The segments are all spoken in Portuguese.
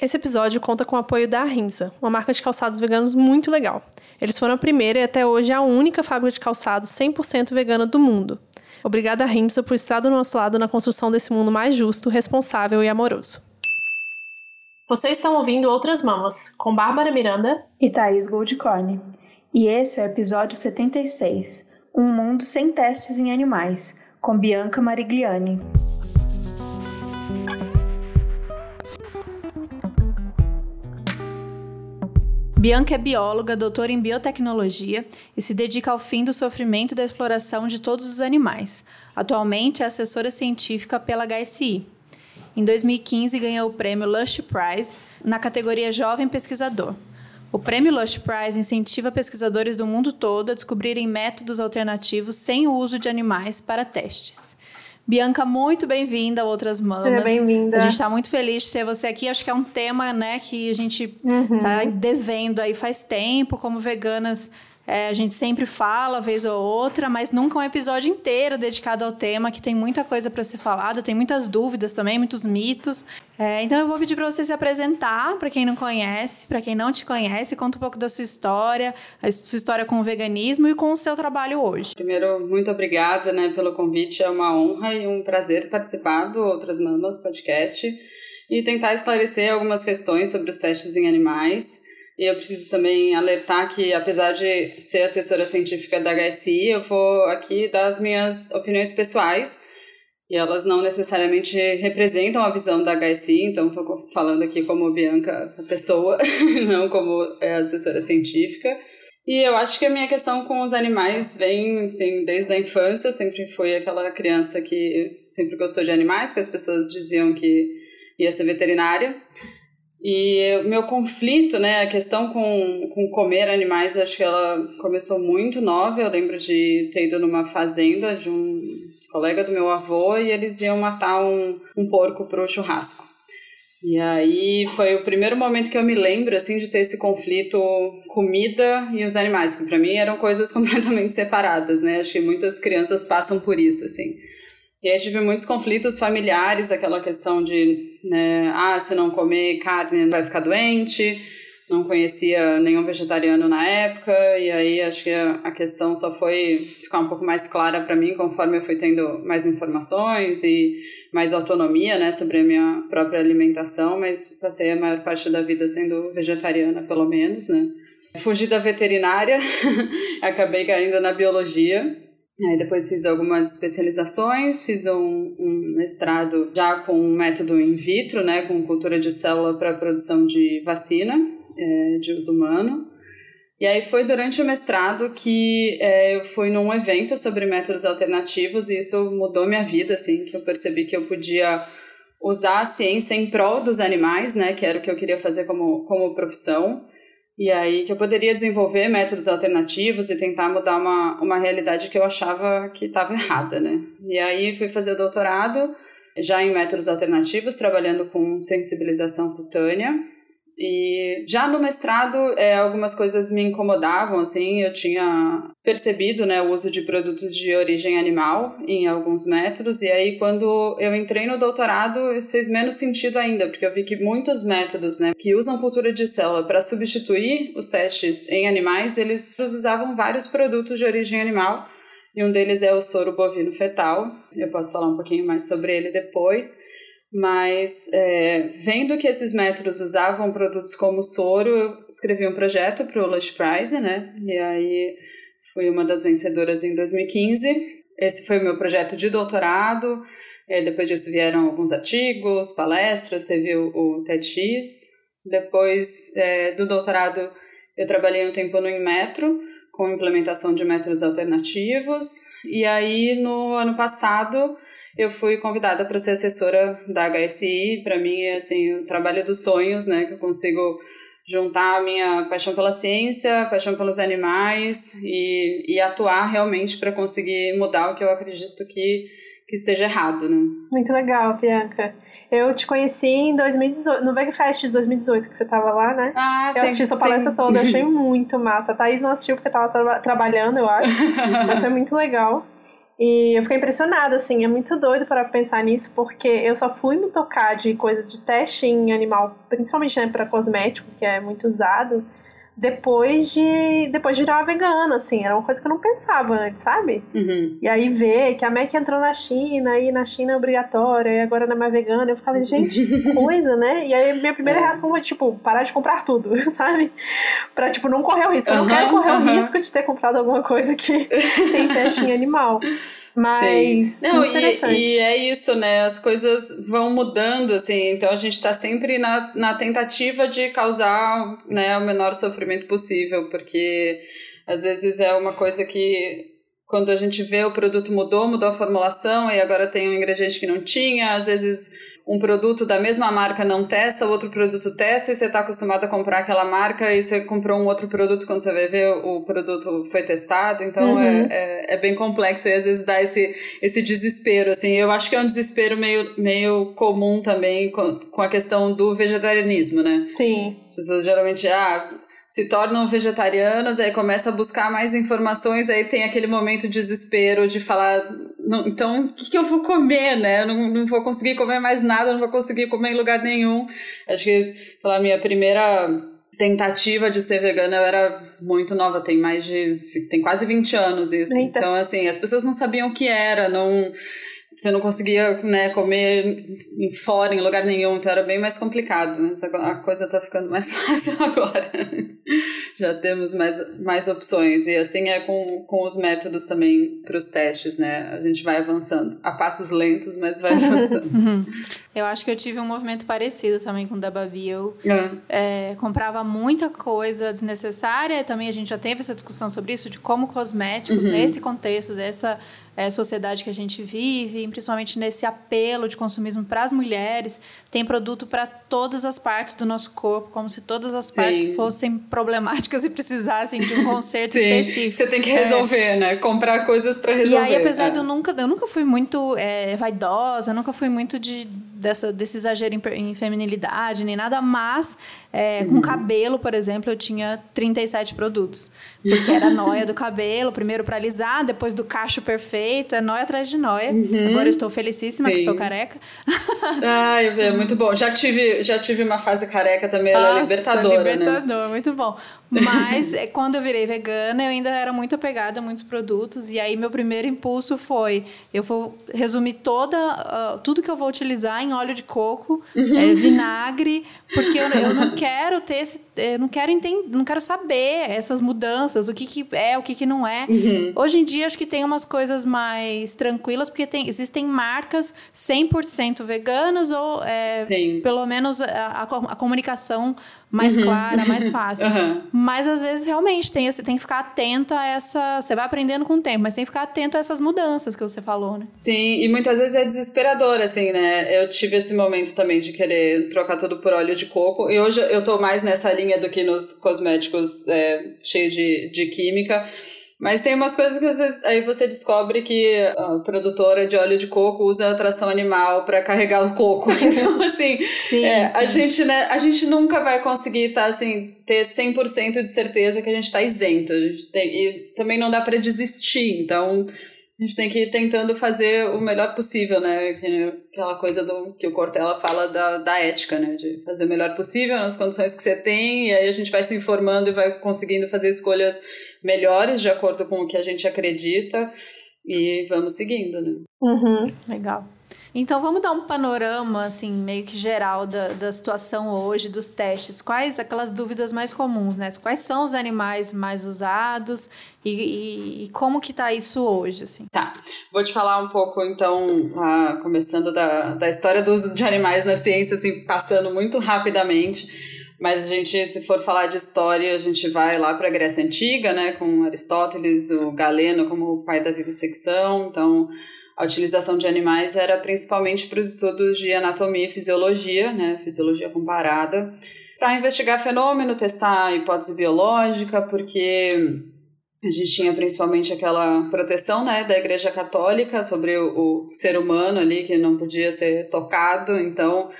Esse episódio conta com o apoio da Rinza, uma marca de calçados veganos muito legal. Eles foram a primeira e até hoje a única fábrica de calçados 100% vegana do mundo. Obrigada, Rinza, por estar do nosso lado na construção desse mundo mais justo, responsável e amoroso. Vocês estão ouvindo Outras Mamas, com Bárbara Miranda e Thaís Goldcorn. E esse é o episódio 76, Um Mundo Sem Testes em Animais, com Bianca Marigliani. Bianca é bióloga, doutora em biotecnologia e se dedica ao fim do sofrimento da exploração de todos os animais. Atualmente é assessora científica pela HSI. Em 2015 ganhou o prêmio Lush Prize na categoria Jovem Pesquisador. O prêmio Lush Prize incentiva pesquisadores do mundo todo a descobrirem métodos alternativos sem o uso de animais para testes. Bianca, muito bem-vinda a Outras Mamas. Seja bem-vinda. A gente está muito feliz de ter você aqui. Acho que é um tema, né, que a gente está uhum. devendo aí faz tempo, como veganas é, a gente sempre fala, vez ou outra, mas nunca um episódio inteiro dedicado ao tema, que tem muita coisa para ser falada, tem muitas dúvidas também, muitos mitos. É, então eu vou pedir para você se apresentar, para quem não conhece, para quem não te conhece, conta um pouco da sua história, a sua história com o veganismo e com o seu trabalho hoje. Primeiro, muito obrigada né, pelo convite, é uma honra e um prazer participar do Outras Mamas podcast e tentar esclarecer algumas questões sobre os testes em animais. E eu preciso também alertar que, apesar de ser assessora científica da HSI, eu vou aqui dar as minhas opiniões pessoais e elas não necessariamente representam a visão da HSI, então estou falando aqui como Bianca, a pessoa, não como é, assessora científica. E eu acho que a minha questão com os animais vem, assim, desde a infância, sempre fui aquela criança que sempre gostou de animais, que as pessoas diziam que ia ser veterinária. E meu conflito, né, a questão com, com comer animais, acho que ela começou muito nova. Eu lembro de ter ido numa fazenda de um colega do meu avô e eles iam matar um, um porco para o churrasco. E aí foi o primeiro momento que eu me lembro assim de ter esse conflito comida e os animais, que para mim eram coisas completamente separadas, né? Acho que muitas crianças passam por isso assim. E aí tive muitos conflitos familiares, aquela questão de, né, ah, se não comer carne vai ficar doente, não conhecia nenhum vegetariano na época, e aí acho que a questão só foi ficar um pouco mais clara para mim conforme eu fui tendo mais informações e mais autonomia, né, sobre a minha própria alimentação, mas passei a maior parte da vida sendo vegetariana, pelo menos, né. Fugi da veterinária, acabei caindo na biologia, Aí depois fiz algumas especializações, fiz um, um, mestrado já com um método in vitro, né, com cultura de célula para produção de vacina é, de uso humano. E aí foi durante o mestrado que é, eu fui num evento sobre métodos alternativos e isso mudou minha vida, assim, que eu percebi que eu podia usar a ciência em prol dos animais, né, que era o que eu queria fazer como, como profissão. E aí que eu poderia desenvolver métodos alternativos e tentar mudar uma, uma realidade que eu achava que estava errada, né? E aí fui fazer o doutorado já em métodos alternativos, trabalhando com sensibilização cutânea. E já no mestrado, é, algumas coisas me incomodavam, assim, eu tinha percebido, né, o uso de produtos de origem animal em alguns métodos, e aí quando eu entrei no doutorado, isso fez menos sentido ainda, porque eu vi que muitos métodos, né, que usam cultura de célula para substituir os testes em animais, eles usavam vários produtos de origem animal, e um deles é o soro bovino fetal, eu posso falar um pouquinho mais sobre ele depois, mas é, vendo que esses métodos usavam produtos como soro, eu escrevi um projeto para o Lush Prize, né? E aí fui uma das vencedoras em 2015. Esse foi o meu projeto de doutorado. É, depois disso vieram alguns artigos, palestras, teve o, o TEDx. Depois é, do doutorado, eu trabalhei um tempo no Inmetro, com implementação de métodos alternativos. E aí, no ano passado, eu fui convidada para ser assessora da HSI. Para mim, é assim, o trabalho dos sonhos, né? Que eu consigo juntar a minha paixão pela ciência, paixão pelos animais e, e atuar realmente para conseguir mudar o que eu acredito que, que esteja errado, né? Muito legal, Bianca. Eu te conheci em 2018, no VegFest de 2018, que você tava lá, né? Ah, eu sim, assisti sua palestra sim. toda, achei muito massa. A Thaís não assistiu porque tava tra trabalhando, eu acho. Mas foi muito legal. E eu fiquei impressionada, assim, é muito doido para pensar nisso, porque eu só fui me tocar de coisa de teste em animal, principalmente né, para cosmético, que é muito usado, depois de depois de virar vegana, assim, era uma coisa que eu não pensava antes, sabe? Uhum. E aí ver que a Mac entrou na China, e na China é obrigatória, e agora não é mais vegana, eu ficava, gente, que coisa, né? E aí minha primeira É. reação foi, tipo, parar de comprar tudo, sabe? Pra, tipo, não correr o risco. Eu não quero correr aham. o risco de ter comprado alguma coisa que tem teste em animal. Mas, Sim. Não, interessante. e, e é isso, né? As coisas vão mudando, assim, então a gente tá sempre na, na tentativa de causar né, o menor sofrimento possível, porque às vezes é uma coisa que quando a gente vê o produto mudou, mudou a formulação e agora tem um ingrediente que não tinha, às vezes um produto da mesma marca não testa, o outro produto testa e você está acostumado a comprar aquela marca e você comprou um outro produto quando você vai ver o produto foi testado, então Uhum. é, é, é bem complexo e às vezes dá esse, esse desespero, assim, eu acho que é um desespero meio, meio comum também com, com a questão do vegetarianismo, né? Sim. As pessoas geralmente, ah, se tornam vegetarianas, aí começa a buscar mais informações, aí tem aquele momento de desespero de falar, então o que, que eu vou comer, né? Eu não, não vou conseguir comer mais nada, não vou conseguir comer em lugar nenhum. Acho que pela minha primeira tentativa de ser vegana, eu era muito nova, tem mais de. tem quase 20 anos isso. Eita. Então, assim, as pessoas não sabiam o que era, não. Você não conseguia né, comer fora, em lugar nenhum, então era bem mais complicado. Mas agora a coisa tá ficando mais fácil agora. Já temos mais, mais opções. E assim é com, com os métodos também para os testes, né? A gente vai avançando. A passos lentos, mas vai avançando. Uhum. Eu acho que eu tive um movimento parecido também com o da Babi. Eu É. é, comprava muita coisa desnecessária. Também a gente já teve essa discussão sobre isso, de como cosméticos, Uhum. nesse contexto dessa é, sociedade que a gente vive, principalmente nesse apelo de consumismo para as mulheres, tem produto para todas as partes do nosso corpo, como se todas as Sim. partes fossem problemáticas e precisassem de um conserto Sim, específico. você tem que resolver, né? Comprar coisas para resolver. E aí, apesar é. de eu nunca, eu nunca fui muito é, vaidosa, eu nunca fui muito de, dessa, desse exagero em, em feminilidade, nem nada, mas é, Uhum. com cabelo, por exemplo, eu tinha 37 produtos. Porque era noia do cabelo, primeiro para alisar, depois do cacho perfeito, é noia atrás de noia. Agora eu estou felicíssima que Uhum. Sim. estou careca. Ai, é muito bom. Já tive, já tive uma fase careca também, é Nossa, libertadora, né? libertador, muito bom. Mas é, quando eu virei vegana, eu ainda era muito apegada a muitos produtos. E aí, meu primeiro impulso foi: eu vou resumir toda, ah, tudo que eu vou utilizar em óleo de coco, Uhum. é, vinagre, porque eu, eu não quero ter esse. Eu não quero entender, não quero saber essas mudanças, o que, que é, o que, que não é. Uhum. Hoje em dia, acho que tem umas coisas mais tranquilas, porque tem, existem marcas 100% veganas ou é, pelo menos a, a, a comunicação mais clara, mais fácil. Uhum. Mas às vezes realmente tem, esse- tem que ficar atento a essa. Você vai aprendendo com o tempo, mas tem que ficar atento a essas mudanças que você falou, né? Sim, e muitas vezes é desesperador, assim, né? Eu tive esse momento também de querer trocar tudo por óleo de coco. E hoje eu tô mais nessa linha do que nos cosméticos é, cheios de, de química. Mas tem umas coisas que às vezes aí você descobre que a produtora de óleo de coco usa tração animal para carregar o coco. Então, assim, Sim, é, a sim. gente, né, a gente nunca vai conseguir tá, assim, ter 100% de certeza que a gente está isento. A e também não dá para desistir. Então, a gente tem que ir tentando fazer o melhor possível, né? Que- Aquela coisa do que o Cortella fala da, da ética, né? De fazer o melhor possível nas condições que você tem, e aí a gente vai se informando e vai conseguindo fazer escolhas melhores de acordo com o que a gente acredita. E vamos seguindo, né? Uhum. Legal. Então vamos dar um panorama, assim, meio que geral da, da situação hoje, dos testes. Quais aquelas dúvidas mais comuns, né? Quais são os animais mais usados e, e- e como que tá isso hoje, assim? Tá, vou te falar um pouco, então, ah, começando da, da história do uso de animais na ciência, assim, passando muito rapidamente. Mas a gente, se for falar de história, a gente vai lá para a Grécia Antiga, né, com Aristóteles, o Galeno como o pai da vivissecção. Então, a utilização de animais era principalmente para os estudos de anatomia e fisiologia, né, fisiologia comparada, para investigar fenômeno, testar hipótese biológica, porque a gente tinha principalmente aquela proteção né, da Igreja Católica sobre o, o ser humano ali, que não podia ser tocado, então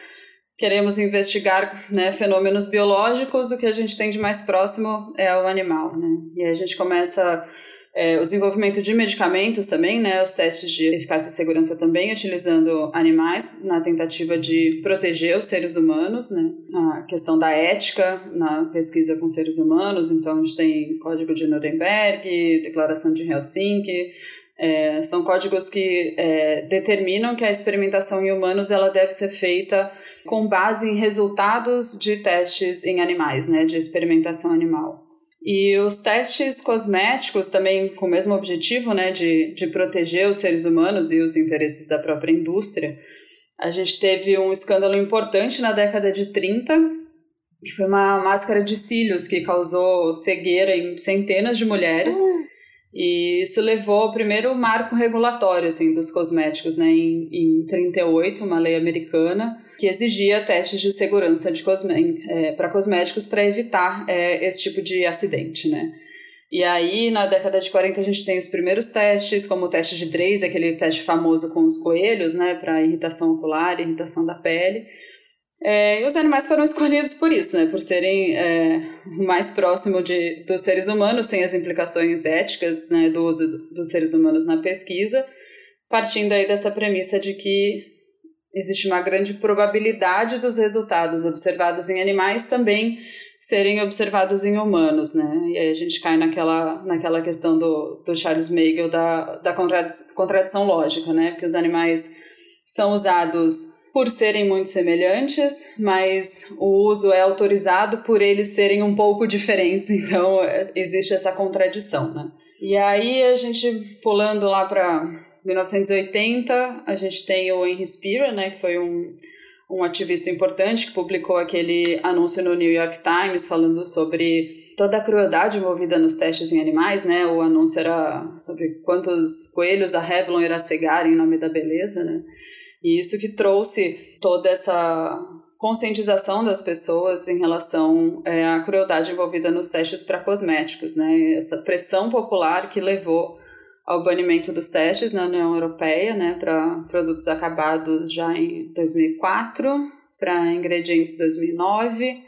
queremos investigar né, fenômenos biológicos, o que a gente tem de mais próximo é o animal. Né? E aí a gente começa é, o desenvolvimento de medicamentos também, né, os testes de eficácia e segurança também utilizando animais na tentativa de proteger os seres humanos, né, a questão da ética na pesquisa com seres humanos, então a gente tem Código de Nuremberg, Declaração de Helsinki, é, são códigos que é, determinam que a experimentação em humanos ela deve ser feita com base em resultados de testes em animais, né, de experimentação animal. E os testes cosméticos também com o mesmo objetivo, né, de, de proteger os seres humanos e os interesses da própria indústria. A gente teve um escândalo importante na década de 30, que foi uma máscara de cílios que causou cegueira em centenas de mulheres. Uhum. E isso levou ao primeiro marco regulatório assim, dos cosméticos, né, em, em 38, uma lei americana, que exigia testes de segurança de cosme é, para cosméticos para evitar é, esse tipo de acidente, né. E aí, na década de 40, a gente tem os primeiros testes, como o teste de Drace, aquele teste famoso com os coelhos, né, para irritação ocular, irritação da pele. É, e os animais foram escolhidos por isso, né? Por serem é, mais próximo de, dos seres humanos, sem as implicações éticas né, do uso dos seres humanos na pesquisa, partindo aí dessa premissa de que existe uma grande probabilidade dos resultados observados em animais também serem observados em humanos, né? E aí a gente cai naquela, naquela questão do, do Charles Meigel da, da contradição lógica, né? Porque os animais são usados por serem muito semelhantes, mas o uso é autorizado por eles serem um pouco diferentes, então é, existe essa contradição, né? E aí a gente pulando lá para 1980, a gente tem o Henry Spira, né, que foi um, um ativista importante que publicou aquele anúncio no New York Times falando sobre toda a crueldade envolvida nos testes em animais, né? O anúncio era sobre quantos coelhos a Revlon irá cegar em nome da beleza, né? E isso que trouxe toda essa conscientização das pessoas em relação é, à crueldade envolvida nos testes para cosméticos, né? Essa pressão popular que levou ao banimento dos testes na União Europeia, né, para produtos acabados já em 2004, para ingredientes 2009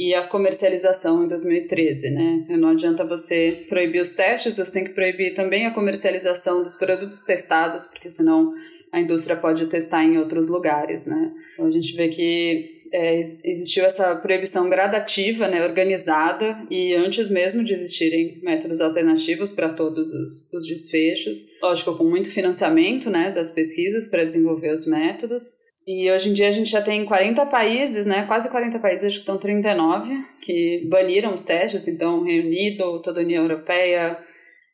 e a comercialização em 2013, né? Não adianta você proibir os testes, você tem que proibir também a comercialização dos produtos testados, porque senão a indústria pode testar em outros lugares, né? Então a gente vê que é, existiu essa proibição gradativa, né, organizada, e antes mesmo de existirem métodos alternativos para todos os, os, desfechos, lógico, com muito financiamento né, das pesquisas para desenvolver os métodos. E hoje em dia a gente já tem 40 países, né, quase 40 países, acho que são 39, que baniram os testes, então Reino Unido, toda a União Europeia,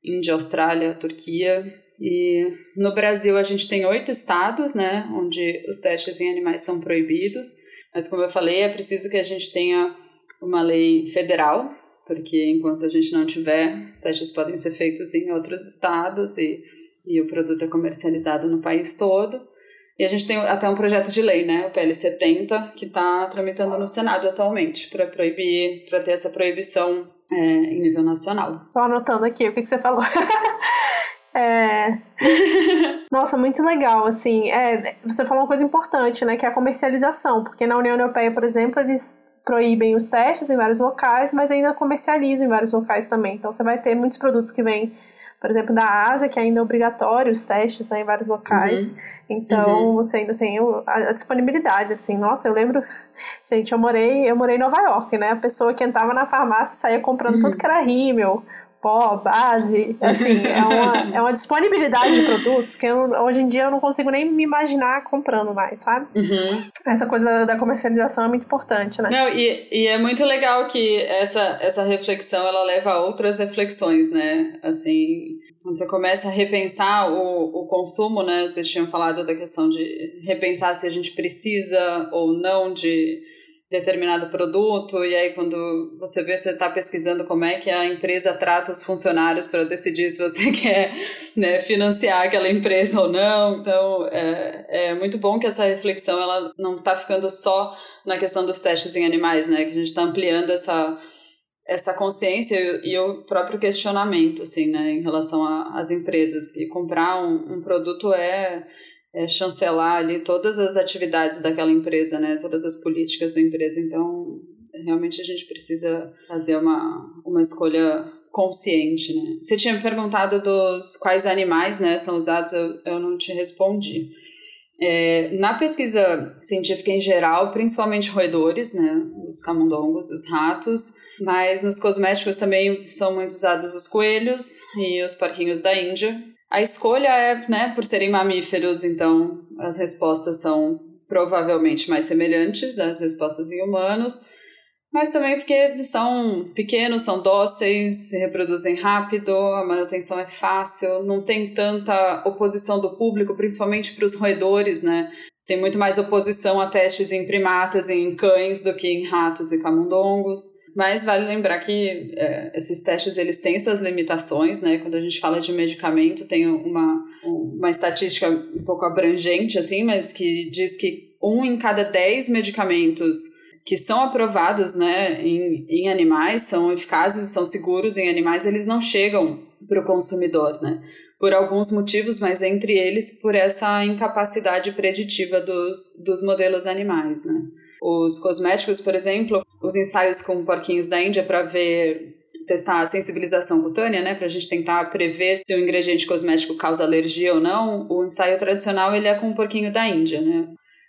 Índia, Austrália, Turquia, e no Brasil a gente tem oito estados, né, onde os testes em animais são proibidos. Mas como eu falei, é preciso que a gente tenha uma lei federal, porque enquanto a gente não tiver, testes podem ser feitos em outros estados e, e o produto é comercializado no país todo. E a gente tem até um projeto de lei, né, o PL 70, que está tramitando no Senado atualmente, para proibir, para ter essa proibição é, em nível nacional. Estou anotando aqui o que, que você falou. É. Nossa, muito legal, assim. É, você falou uma coisa importante, né? Que é a comercialização. Porque na União Europeia, por exemplo, eles proíbem os testes em vários locais, mas ainda comercializam em vários locais também. Então você vai ter muitos produtos que vêm, por exemplo, da Ásia, que ainda é obrigatório os testes né, em vários locais. Uhum. Então uhum. você ainda tem a, disponibilidade, assim. Nossa, eu lembro, gente, eu morei, eu morei em Nova York, né? A pessoa que entrava na farmácia saía comprando uhum. tudo que era rímel, pó, base, assim, é uma, é uma disponibilidade de produtos que eu, hoje em dia eu não consigo nem me imaginar comprando mais, sabe? Uhum. Essa coisa da, da, comercialização é muito importante, né? Não, e, e é muito legal que essa, essa reflexão, ela leva a outras reflexões, né? Assim, quando você começa a repensar o, o consumo, né? Vocês tinham falado da questão de repensar se a gente precisa ou não de determinado produto, e aí quando você vê, você está pesquisando como é que a empresa trata os funcionários para decidir se você quer né, financiar aquela empresa ou não. Então, é, é muito bom que essa reflexão ela não está ficando só na questão dos testes em animais, né? Que a gente está ampliando essa, essa consciência e o próprio questionamento, assim, né? Em relação às empresas. E comprar um, um produto é é, chancelar ali todas as atividades daquela empresa, né? Todas as políticas da empresa. Então, realmente a gente precisa fazer uma, uma escolha consciente, né? Você tinha me perguntado dos quais animais né, são usados, eu, eu não te respondi. É, na pesquisa científica em geral, principalmente roedores, né, os camundongos, os ratos, mas nos cosméticos também são muito usados os coelhos e os porquinhos da Índia. A escolha é, né, por serem mamíferos, então as respostas são provavelmente mais semelhantes das respostas em humanos, mas também porque são pequenos, são dóceis, se reproduzem rápido, a manutenção é fácil, não tem tanta oposição do público, principalmente para os roedores, né? Tem muito mais oposição a testes em primatas e em cães do que em ratos e camundongos. Mas vale lembrar que é, esses testes eles têm suas limitações, né? Quando a gente fala de medicamento, tem uma, uma estatística um pouco abrangente, assim, mas que diz que um em cada dez medicamentos que são aprovados né, em, em animais, são eficazes, são seguros em animais, eles não chegam para o consumidor, né? Por alguns motivos, mas entre eles por essa incapacidade preditiva dos, dos modelos animais, né? Os cosméticos, por exemplo, os ensaios com porquinhos da Índia para ver testar a sensibilização cutânea, né, para a gente tentar prever se o ingrediente cosmético causa alergia ou não, o ensaio tradicional ele é com o porquinho da Índia, né.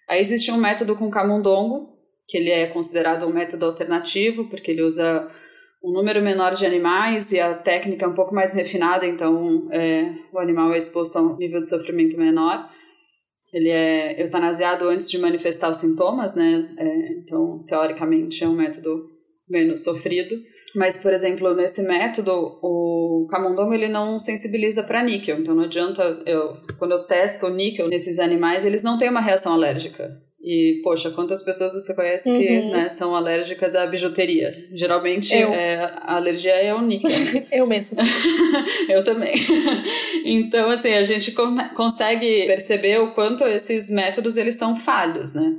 Aí existe um método com camundongo, que ele é considerado um método alternativo, porque ele usa um número menor de animais e a técnica é um pouco mais refinada, então é, o animal é exposto a um nível de sofrimento menor. Ele é eutanasiado antes de manifestar os sintomas, né? É, então, teoricamente, é um método menos sofrido. Mas, por exemplo, nesse método, o camundongo ele não sensibiliza para níquel. Então, não adianta eu, quando eu testo o níquel nesses animais, eles não têm uma reação alérgica. E, poxa, quantas pessoas você conhece uhum. que né, são alérgicas à bijuteria? Geralmente é, a alergia é ao níquel. eu mesmo. eu também. então, assim, a gente consegue perceber o quanto esses métodos eles são falhos, né?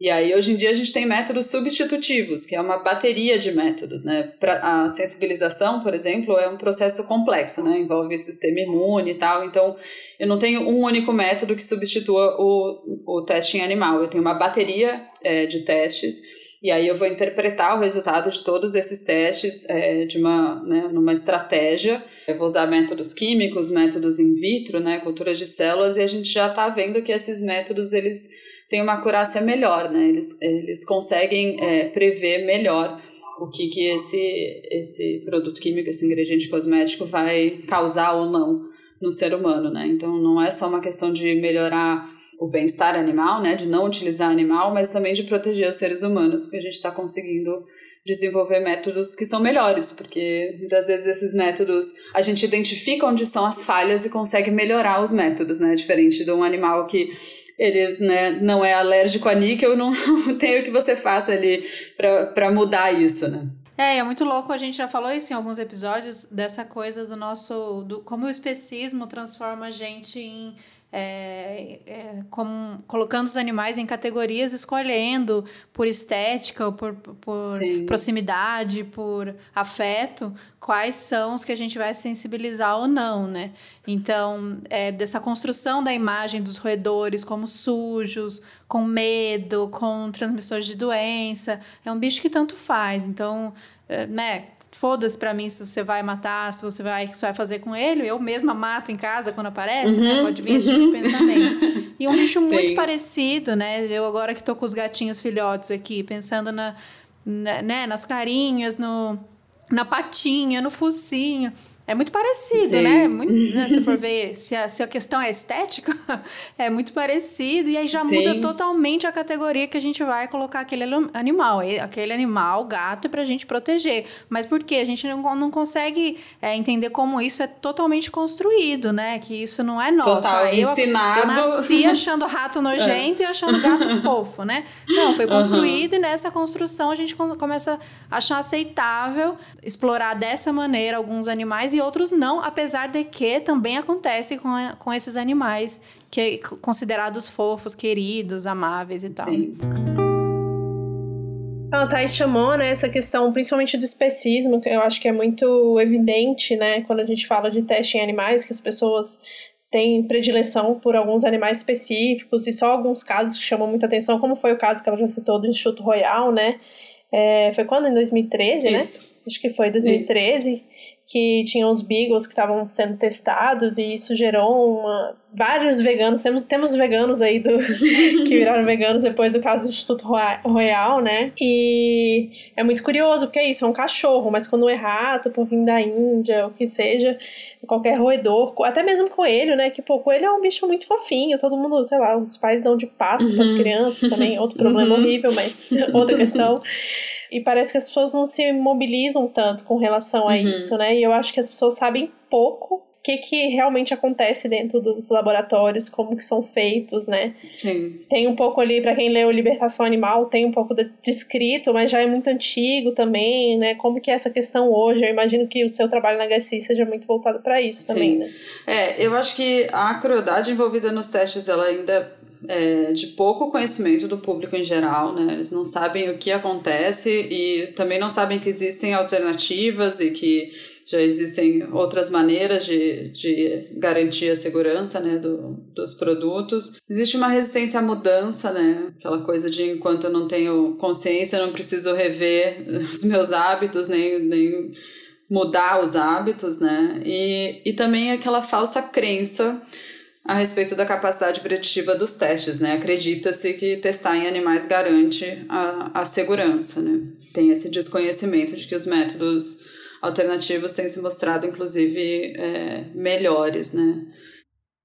E aí, hoje em dia, a gente tem métodos substitutivos, que é uma bateria de métodos, né? Pra, a sensibilização, por exemplo, é um processo complexo, né? Envolve o sistema imune e tal. Então, eu não tenho um único método que substitua o, o teste em animal. Eu tenho uma bateria é, de testes e aí eu vou interpretar o resultado de todos esses testes é, de uma, né, numa estratégia. Eu vou usar métodos químicos, métodos in vitro, né, cultura de células, e a gente já está vendo que esses métodos eles têm uma acurácia melhor, né? Eles, eles conseguem é, prever melhor o que, que esse, esse produto químico, esse ingrediente cosmético vai causar ou não no ser humano, né? Então não é só uma questão de melhorar o bem-estar animal, né? De não utilizar animal, mas também de proteger os seres humanos, porque a gente está conseguindo desenvolver métodos que são melhores, porque muitas vezes esses métodos a gente identifica onde são as falhas e consegue melhorar os métodos, né? Diferente de um animal que ele né, não é alérgico a níquel, não tem o que você faça ali para mudar isso, né? É, é muito louco, a gente já falou isso em alguns episódios, dessa coisa do nosso. Do, como o especismo transforma a gente em é, é, como, colocando os animais em categorias, escolhendo por estética, por, por proximidade, por afeto, quais são os que a gente vai sensibilizar ou não, né? Então, é, dessa construção da imagem dos roedores como sujos, com medo, com transmissores de doença, é um bicho que tanto faz. Então, é, né? Foda-se pra mim se você vai matar, se você vai, você vai fazer com ele. Eu mesma mato em casa quando aparece, né? uhum, né? Pode vir uhum. esse tipo de uhum. pensamento. E um bicho muito parecido, né? Eu agora que tô com os gatinhos filhotes aqui, pensando na, na né? nas carinhas, no, na patinha, no focinho. É muito parecido, Sim. né? Muito, né? Se for ver se a, se a questão é estética, é muito parecido. E aí já Sim. muda totalmente a categoria que a gente vai colocar aquele animal. Aquele animal, gato, é pra gente proteger. Mas por quê? A gente não, não consegue é, entender como isso é totalmente construído, né? Que isso não é nosso. Total, eu, ensinado. eu nasci achando rato nojento é. e achando gato fofo, né? Não, foi construído uhum. e nessa construção a gente começa a achar aceitável explorar dessa maneira alguns animais e outros não, apesar de que também acontece com, a, com esses animais que é considerados fofos, queridos, amáveis e tal. Sim. A Thais chamou né, essa questão, principalmente do especismo, que eu acho que é muito evidente né, quando a gente fala de teste em animais, que as pessoas têm predileção por alguns animais específicos e só alguns casos que chamam muita atenção, como foi o caso que ela já citou do Instituto Royal, né? É, foi quando? Em 2013, né? Isso. né? Acho que foi 2013. Isso que tinham os beagles que estavam sendo testados e isso gerou uma, vários veganos, temos, temos veganos aí do, que viraram veganos depois do caso do Instituto Royal, né? E é muito curioso, porque é isso, é um cachorro, mas quando é rato, por vir da Índia, o que seja, qualquer roedor, até mesmo coelho, né? Que, pô, coelho é um bicho muito fofinho, todo mundo, sei lá, os pais dão de Páscoa uhum. para as crianças também, outro problema uhum. horrível, mas outra questão. E parece que as pessoas não se mobilizam tanto com relação a uhum. isso, né? E eu acho que as pessoas sabem pouco o que, que realmente acontece dentro dos laboratórios, como que são feitos, né? Sim. Tem um pouco ali, para quem leu Libertação Animal, tem um pouco descrito, mas já é muito antigo também, né? Como que é essa questão hoje? Eu imagino que o seu trabalho na HSI seja muito voltado para isso Sim. também, né? É, eu acho que a crueldade envolvida nos testes, ela ainda é, de pouco conhecimento do público em geral, né? Eles não sabem o que acontece e também não sabem que existem alternativas e que já existem outras maneiras de, de garantir a segurança né, do, dos produtos. Existe uma resistência à mudança, né? Aquela coisa de enquanto eu não tenho consciência, não preciso rever os meus hábitos, nem, nem mudar os hábitos, né? E, e também aquela falsa crença a respeito da capacidade preditiva dos testes, né? Acredita-se que testar em animais garante a, a segurança, né? Tem esse desconhecimento de que os métodos alternativos têm se mostrado, inclusive, é, melhores, né?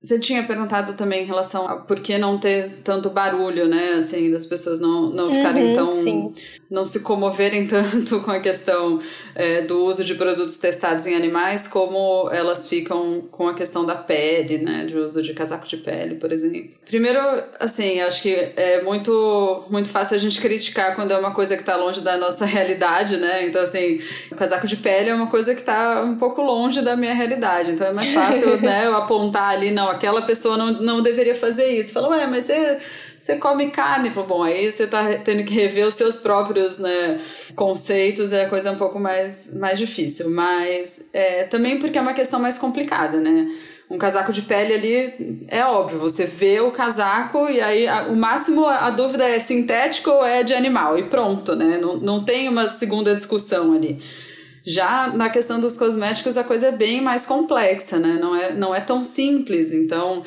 Você tinha perguntado também em relação a por que não ter tanto barulho, né? Assim, das pessoas não, não ficarem uhum, tão. Sim. Não se comoverem tanto com a questão é, do uso de produtos testados em animais, como elas ficam com a questão da pele, né? De uso de casaco de pele, por exemplo. Primeiro, assim, acho que é muito, muito fácil a gente criticar quando é uma coisa que está longe da nossa realidade, né? Então, assim, o casaco de pele é uma coisa que está um pouco longe da minha realidade. Então é mais fácil, né, eu apontar ali, não, aquela pessoa não, não deveria fazer isso. Fala, ué, mas você, você come carne. Fala, bom, aí você tá tendo que rever os seus próprios né, conceitos, é a coisa um pouco mais, mais difícil. Mas é, também porque é uma questão mais complicada, né? um casaco de pele ali é óbvio, você vê o casaco e aí a, o máximo a dúvida é sintético ou é de animal e pronto, né? Não, não tem uma segunda discussão ali. Já na questão dos cosméticos, a coisa é bem mais complexa, né? Não é, não é tão simples. Então,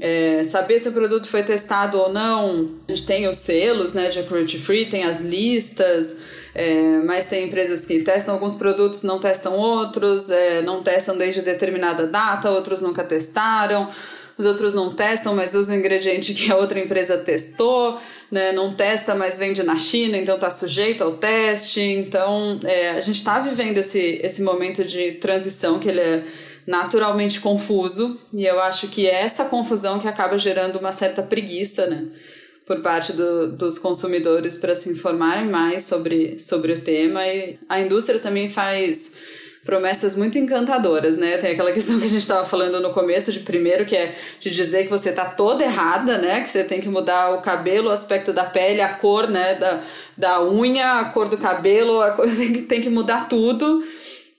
é, saber se o produto foi testado ou não, a gente tem os selos né, de cruelty free, tem as listas, é, mas tem empresas que testam alguns produtos, não testam outros, é, não testam desde determinada data, outros nunca testaram os outros não testam, mas usam o ingrediente que a outra empresa testou, né? não testa, mas vende na China, então está sujeito ao teste. Então, é, a gente está vivendo esse, esse momento de transição que ele é naturalmente confuso, e eu acho que é essa confusão que acaba gerando uma certa preguiça, né? por parte do, dos consumidores para se informarem mais sobre, sobre o tema e a indústria também faz promessas muito encantadoras, né? Tem aquela questão que a gente estava falando no começo, de primeiro, que é de dizer que você tá toda errada, né? Que você tem que mudar o cabelo, o aspecto da pele, a cor, né? Da, da unha, a cor do cabelo, a cor, tem, que, tem que mudar tudo.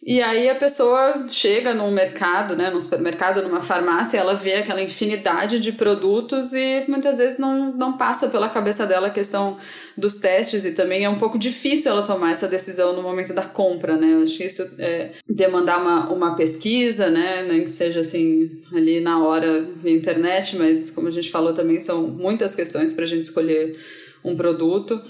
E aí a pessoa chega num mercado, né, num supermercado, numa farmácia, ela vê aquela infinidade de produtos e muitas vezes não, não passa pela cabeça dela a questão dos testes e também é um pouco difícil ela tomar essa decisão no momento da compra, né? Eu acho que isso é demandar uma, uma pesquisa, né, nem que seja assim ali na hora via internet, mas como a gente falou também são muitas questões para a gente escolher um produto.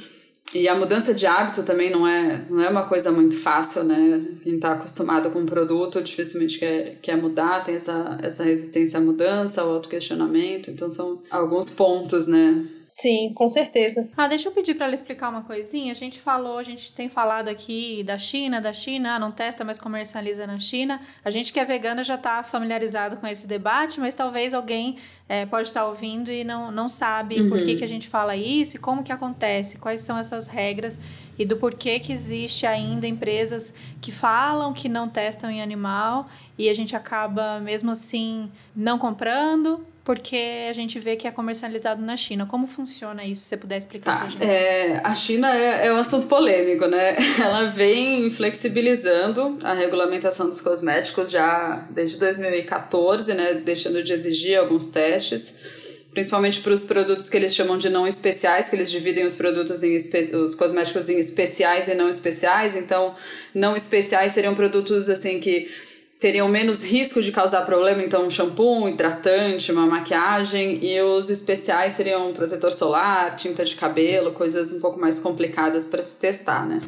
E a mudança de hábito também não é, não é uma coisa muito fácil, né? Quem está acostumado com um produto dificilmente quer, quer mudar, tem essa, essa resistência à mudança, ao autoquestionamento. Então são alguns pontos, né? Sim, com certeza. Ah, deixa eu pedir para ela explicar uma coisinha. A gente falou, a gente tem falado aqui da China, da China, ah, não testa, mas comercializa na China. A gente que é vegana já está familiarizado com esse debate, mas talvez alguém é, pode estar tá ouvindo e não, não sabe uhum. por que, que a gente fala isso e como que acontece, quais são essas regras e do porquê que existe ainda empresas que falam que não testam em animal e a gente acaba mesmo assim não comprando porque a gente vê que é comercializado na China. Como funciona isso? Se você puder explicar tá. gente. É, a China é, é um assunto polêmico, né? Ela vem flexibilizando a regulamentação dos cosméticos já desde 2014, né? Deixando de exigir alguns testes principalmente para os produtos que eles chamam de não especiais, que eles dividem os produtos em os cosméticos em especiais e não especiais. Então, não especiais seriam produtos assim que teriam menos risco de causar problema, então um shampoo, um hidratante, uma maquiagem, e os especiais seriam protetor solar, tinta de cabelo, coisas um pouco mais complicadas para se testar, né?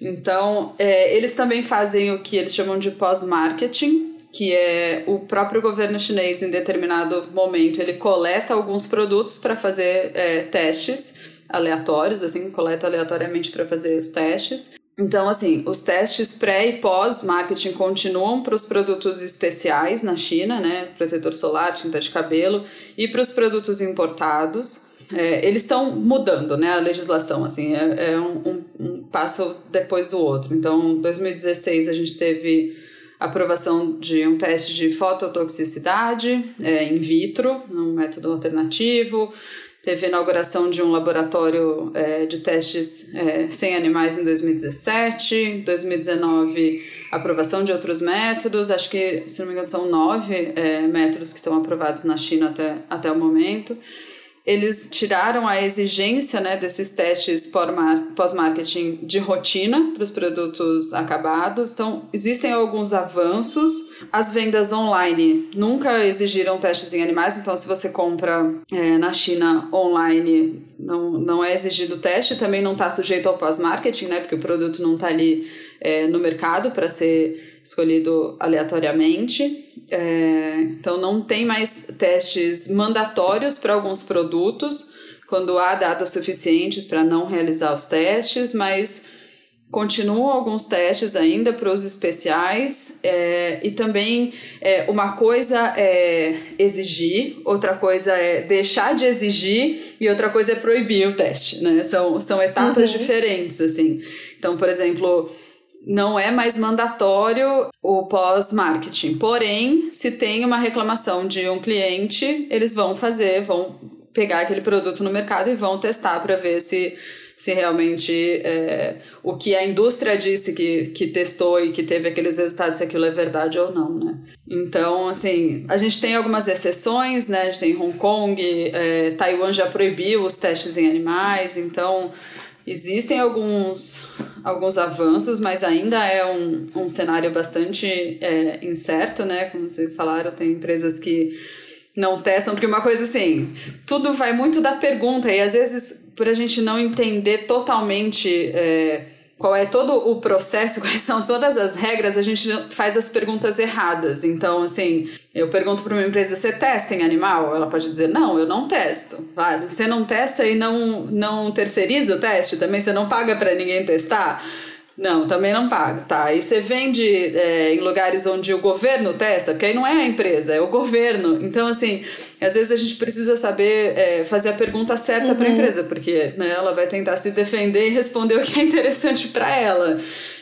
Então, é, eles também fazem o que eles chamam de pós-marketing, que é o próprio governo chinês, em determinado momento, ele coleta alguns produtos para fazer é, testes aleatórios, assim, coleta aleatoriamente para fazer os testes. Então, assim, os testes pré e pós-marketing continuam para os produtos especiais na China, né? Protetor solar, tinta de cabelo, e para os produtos importados. É, eles estão mudando, né? A legislação, assim, é, é um, um, um passo depois do outro. Então, em 2016 a gente teve aprovação de um teste de fototoxicidade é, in vitro, um método alternativo. Teve inauguração de um laboratório é, de testes é, sem animais em 2017. 2019, aprovação de outros métodos. Acho que, se não me engano, são nove é, métodos que estão aprovados na China até, até o momento eles tiraram a exigência né, desses testes pós-marketing de rotina para os produtos acabados. Então, existem alguns avanços. As vendas online nunca exigiram testes em animais, então, se você compra é, na China online, não, não é exigido teste, também não está sujeito ao pós-marketing, né, porque o produto não está ali é, no mercado para ser escolhido aleatoriamente. É, então, não tem mais testes mandatórios para alguns produtos, quando há dados suficientes para não realizar os testes, mas continuam alguns testes ainda para os especiais é, e também é, uma coisa é exigir, outra coisa é deixar de exigir e outra coisa é proibir o teste, né? São, são etapas uhum. diferentes, assim. Então, por exemplo, não é mais mandatório o pós-marketing. Porém, se tem uma reclamação de um cliente, eles vão fazer, vão pegar aquele produto no mercado e vão testar para ver se, se realmente é, o que a indústria disse que, que testou e que teve aqueles resultados, se aquilo é verdade ou não, né? Então, assim, a gente tem algumas exceções, né? A gente tem Hong Kong, é, Taiwan já proibiu os testes em animais, então Existem alguns, alguns avanços, mas ainda é um, um cenário bastante é, incerto, né? Como vocês falaram, tem empresas que não testam, porque uma coisa assim, tudo vai muito da pergunta, e às vezes, por a gente não entender totalmente. É, qual é todo o processo, quais são todas as regras, a gente faz as perguntas erradas. Então, assim, eu pergunto para uma empresa: você testa em animal? Ela pode dizer: não, eu não testo. Ah, você não testa e não, não terceiriza o teste também? Você não paga para ninguém testar? Não, também não paga, tá? E você vende é, em lugares onde o governo testa, porque aí não é a empresa, é o governo. Então, assim, às vezes a gente precisa saber é, fazer a pergunta certa uhum. para a empresa, porque né, ela vai tentar se defender e responder o que é interessante para ela.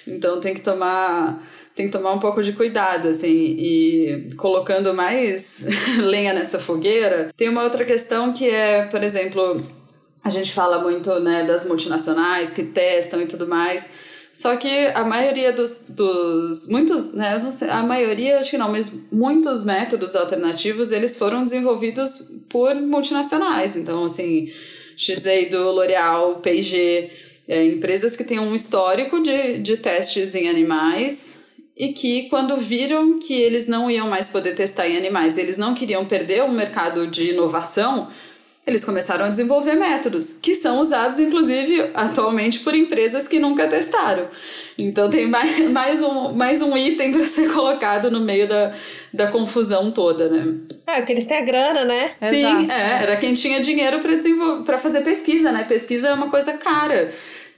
Então, tem que tomar tem que tomar um pouco de cuidado, assim, e colocando mais lenha nessa fogueira. Tem uma outra questão que é, por exemplo, a gente fala muito, né, das multinacionais que testam e tudo mais. Só que a maioria dos, dos muitos, né, sei, a maioria acho que não, mas muitos métodos alternativos eles foram desenvolvidos por multinacionais. Então, assim, Shiseido, L'Oreal, P&G, é, empresas que têm um histórico de, de testes em animais e que quando viram que eles não iam mais poder testar em animais, eles não queriam perder o mercado de inovação, eles começaram a desenvolver métodos que são usados, inclusive, atualmente por empresas que nunca testaram. Então tem mais, mais, um, mais um item para ser colocado no meio da, da confusão toda, né? É, porque eles têm a grana, né? Sim, é, era quem tinha dinheiro para fazer pesquisa, né? Pesquisa é uma coisa cara.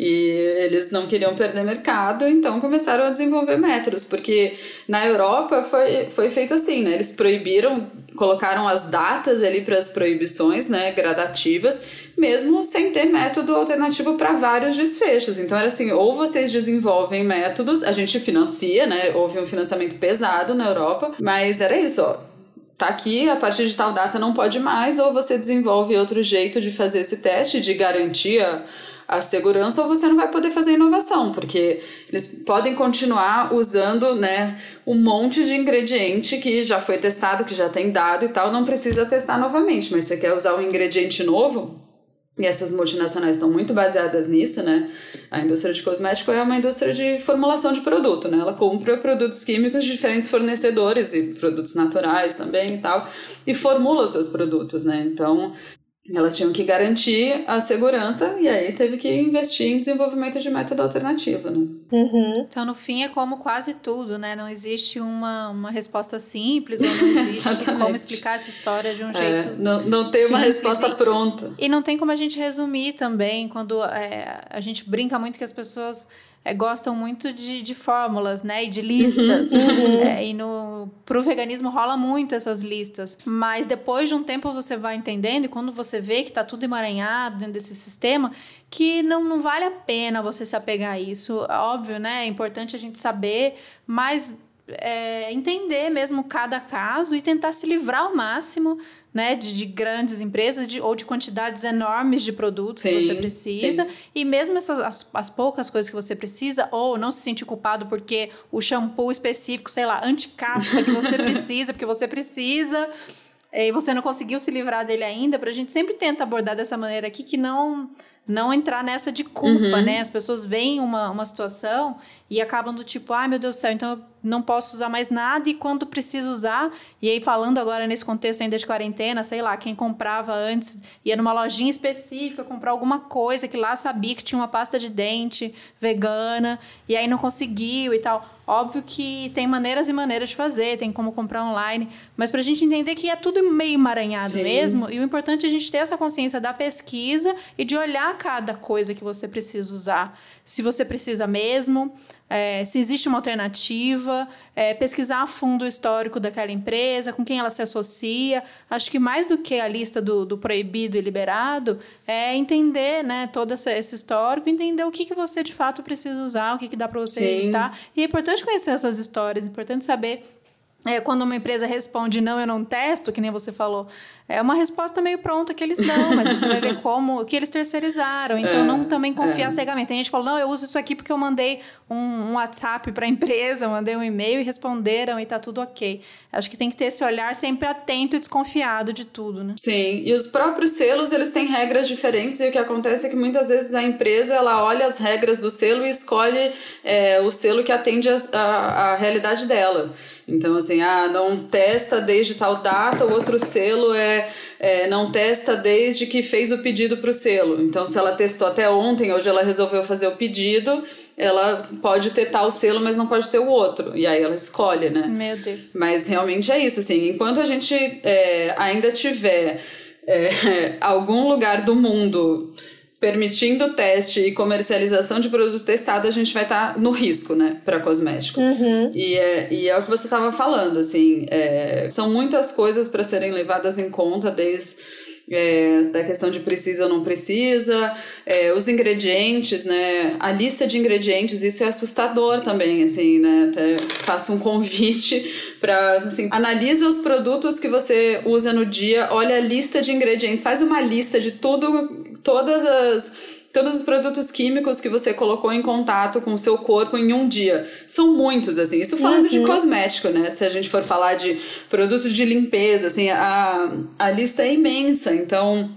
E eles não queriam perder mercado, então começaram a desenvolver métodos, porque na Europa foi, foi feito assim, né? Eles proibiram, colocaram as datas ali para as proibições, né, gradativas, mesmo sem ter método alternativo para vários desfechos. Então era assim, ou vocês desenvolvem métodos, a gente financia, né? Houve um financiamento pesado na Europa, mas era isso, ó tá aqui, a partir de tal data não pode mais, ou você desenvolve outro jeito de fazer esse teste, de garantia a segurança ou você não vai poder fazer inovação, porque eles podem continuar usando, né, um monte de ingrediente que já foi testado, que já tem dado e tal, não precisa testar novamente, mas você quer usar um ingrediente novo, e essas multinacionais estão muito baseadas nisso, né? A indústria de cosmético é uma indústria de formulação de produto, né? Ela compra produtos químicos de diferentes fornecedores e produtos naturais também e tal, e formula os seus produtos, né? Então, elas tinham que garantir a segurança e aí teve que investir em desenvolvimento de método alternativo, né? Uhum. Então, no fim, é como quase tudo, né? Não existe uma, uma resposta simples ou não existe como explicar essa história de um é, jeito não, não tem uma resposta e, pronta. E não tem como a gente resumir também, quando é, a gente brinca muito que as pessoas é, gostam muito de, de fórmulas, né? E de listas. Uhum. uhum. É, e no, pro veganismo rola muito essas listas. Mas depois de um tempo você vai entendendo, e quando você vê que tá tudo emaranhado dentro desse sistema, que não, não vale a pena você se apegar a isso. Óbvio, né? É importante a gente saber, mas é, entender mesmo cada caso e tentar se livrar ao máximo né, de, de grandes empresas de, ou de quantidades enormes de produtos sim, que você precisa. Sim. E mesmo essas as, as, poucas coisas que você precisa, ou não se sentir culpado porque o shampoo específico, sei lá, anti-caspa que você precisa, porque você precisa, e você não conseguiu se livrar dele ainda, para a gente sempre tenta abordar dessa maneira aqui que não não entrar nessa de culpa, uhum. né? As pessoas veem uma, uma situação e acabam do tipo, ai ah, meu Deus do céu, então eu não posso usar mais nada e quando preciso usar, e aí falando agora nesse contexto ainda de quarentena, sei lá, quem comprava antes ia numa lojinha específica comprar alguma coisa que lá sabia que tinha uma pasta de dente vegana e aí não conseguiu e tal. Óbvio que tem maneiras e maneiras de fazer, tem como comprar online, mas para a gente entender que é tudo meio emaranhado Sim. mesmo, e o importante é a gente ter essa consciência da pesquisa e de olhar cada coisa que você precisa usar se você precisa mesmo, é, se existe uma alternativa, é, pesquisar a fundo o histórico daquela empresa, com quem ela se associa. Acho que mais do que a lista do, do proibido e liberado, é entender né, todo esse, esse histórico, entender o que, que você de fato precisa usar, o que, que dá para você Sim. evitar. E é importante conhecer essas histórias, é importante saber é, quando uma empresa responde não, eu não testo, que nem você falou, é uma resposta meio pronta que eles dão, mas você vai ver como que eles terceirizaram. Então, é, não também confiar é. cegamente. Tem gente que fala, não, eu uso isso aqui porque eu mandei um, um WhatsApp para a empresa, mandei um e-mail e responderam e tá tudo ok. Acho que tem que ter esse olhar sempre atento e desconfiado de tudo, né? Sim, e os próprios selos, eles têm regras diferentes e o que acontece é que muitas vezes a empresa, ela olha as regras do selo e escolhe é, o selo que atende a, a, a realidade dela. Então, assim, ah, não testa desde tal data, o outro selo é, é não testa desde que fez o pedido para o selo. Então, se ela testou até ontem, hoje ela resolveu fazer o pedido, ela pode ter tal selo, mas não pode ter o outro. E aí ela escolhe, né? Meu Deus. Mas realmente é isso, assim, enquanto a gente é, ainda tiver é, algum lugar do mundo permitindo teste e comercialização de produto testado, a gente vai estar tá no risco, né, para cosmético. Uhum. E, é, e é o que você estava falando, assim, é, são muitas coisas para serem levadas em conta, desde é, da questão de precisa ou não precisa, é, os ingredientes, né? A lista de ingredientes, isso é assustador também, assim, né? Até faço um convite para, assim, analisa os produtos que você usa no dia, olha a lista de ingredientes, faz uma lista de tudo todas as todos os produtos químicos que você colocou em contato com o seu corpo em um dia. São muitos, assim. Isso falando uhum. de cosmético, né? Se a gente for falar de produto de limpeza, assim, a, a lista é imensa. Então,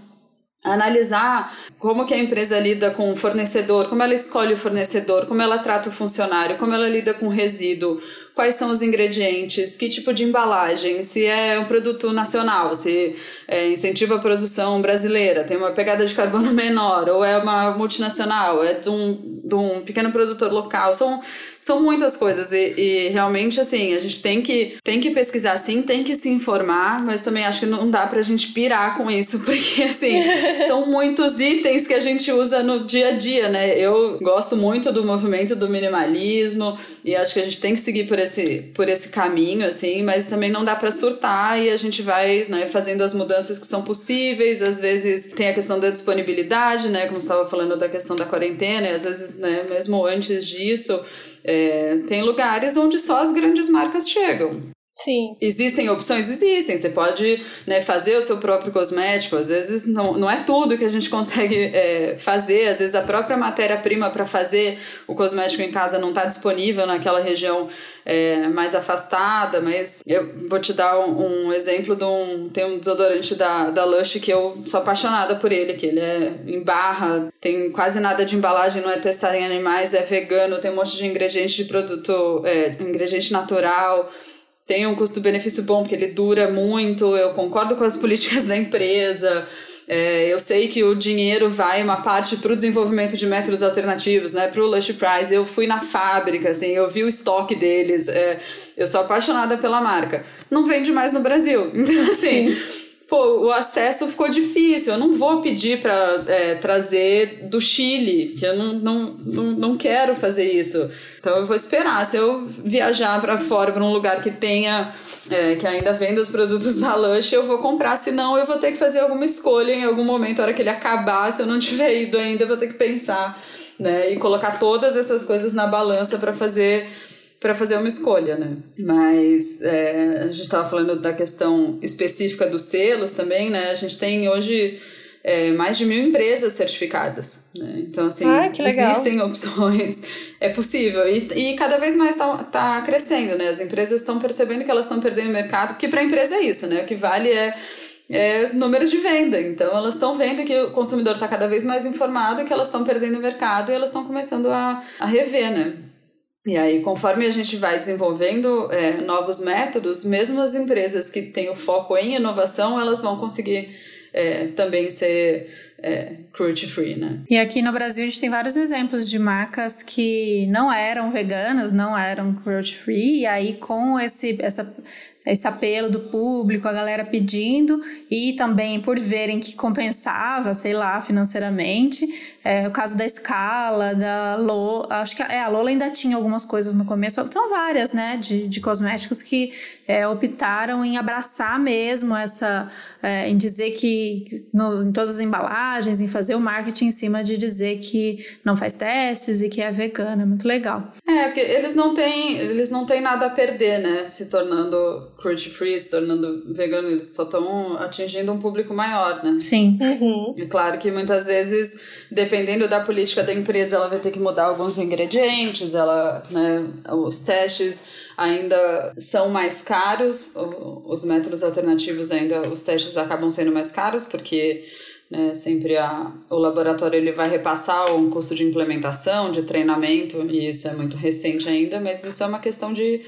analisar como que a empresa lida com o fornecedor, como ela escolhe o fornecedor, como ela trata o funcionário, como ela lida com o resíduo, quais são os ingredientes, que tipo de embalagem, se é um produto nacional, se é, incentiva a produção brasileira, tem uma pegada de carbono menor, ou é uma multinacional, é de um, de um pequeno produtor local. São, são muitas coisas e, e, realmente, assim, a gente tem que, tem que pesquisar sim, tem que se informar, mas também acho que não dá pra gente pirar com isso, porque, assim, são muitos itens que a gente usa no dia a dia, né? Eu gosto muito do movimento do minimalismo e acho que a gente tem que seguir por esse, por esse caminho, assim, mas também não dá para surtar e a gente vai, né, fazendo as mudanças que são possíveis, às vezes tem a questão da disponibilidade, né, como estava falando da questão da quarentena, e às vezes, né, mesmo antes disso, é, tem lugares onde só as grandes marcas chegam. Sim. Existem opções? Existem. Você pode né, fazer o seu próprio cosmético. Às vezes não, não é tudo que a gente consegue é, fazer. Às vezes a própria matéria-prima para fazer o cosmético em casa não está disponível naquela região é, mais afastada. Mas eu vou te dar um, um, exemplo de um. Tem um desodorante da, da Lush que eu sou apaixonada por ele, que ele é em barra, tem quase nada de embalagem, não é testado em animais, é vegano, tem um monte de ingredientes de produto, é, ingrediente natural tem um custo-benefício bom, porque ele dura muito, eu concordo com as políticas da empresa. É, eu sei que o dinheiro vai uma parte para o desenvolvimento de métodos alternativos, né? Para o Lush Prize. Eu fui na fábrica, assim, eu vi o estoque deles. É, eu sou apaixonada pela marca. Não vende mais no Brasil. Então, assim. Sim pô, o acesso ficou difícil. Eu não vou pedir para é, trazer do Chile, que eu não, não, não, não quero fazer isso. Então eu vou esperar. Se eu viajar para fora, para um lugar que tenha, é, que ainda venda os produtos da Lush, eu vou comprar. Senão eu vou ter que fazer alguma escolha em algum momento, a hora que ele acabar. Se eu não tiver ido ainda, eu vou ter que pensar, né? E colocar todas essas coisas na balança para fazer para fazer uma escolha, né? Mas é, a gente estava falando da questão específica dos selos também, né? A gente tem hoje é, mais de mil empresas certificadas, né? Então, assim, ah, existem opções, é possível. E, e cada vez mais está tá crescendo, né? As empresas estão percebendo que elas estão perdendo mercado, porque para a empresa é isso, né? O que vale é é número de venda. Então elas estão vendo que o consumidor está cada vez mais informado, que elas estão perdendo o mercado e elas estão começando a, a rever, né? E aí, conforme a gente vai desenvolvendo é, novos métodos, mesmo as empresas que têm o foco em inovação, elas vão conseguir é, também ser é, cruelty free, né? E aqui no Brasil a gente tem vários exemplos de marcas que não eram veganas, não eram cruelty free, e aí com esse, essa esse apelo do público, a galera pedindo, e também por verem que compensava, sei lá, financeiramente. É, o caso da escala, da Lola, acho que é, a Lola ainda tinha algumas coisas no começo, são várias, né, de, de cosméticos que é, optaram em abraçar mesmo essa, é, em dizer que no, em todas as embalagens, em fazer o marketing em cima de dizer que não faz testes e que é vegana, muito legal. É, porque eles não têm, eles não têm nada a perder, né, se tornando cruelty free, se tornando vegano, eles só estão atingindo um público maior, né? Sim. Uhum. É claro que muitas vezes, dependendo da política da empresa, ela vai ter que mudar alguns ingredientes, ela, né, os testes ainda são mais caros, os métodos alternativos ainda, os testes acabam sendo mais caros, porque né, sempre a, o laboratório ele vai repassar um custo de implementação, de treinamento, e isso é muito recente ainda, mas isso é uma questão de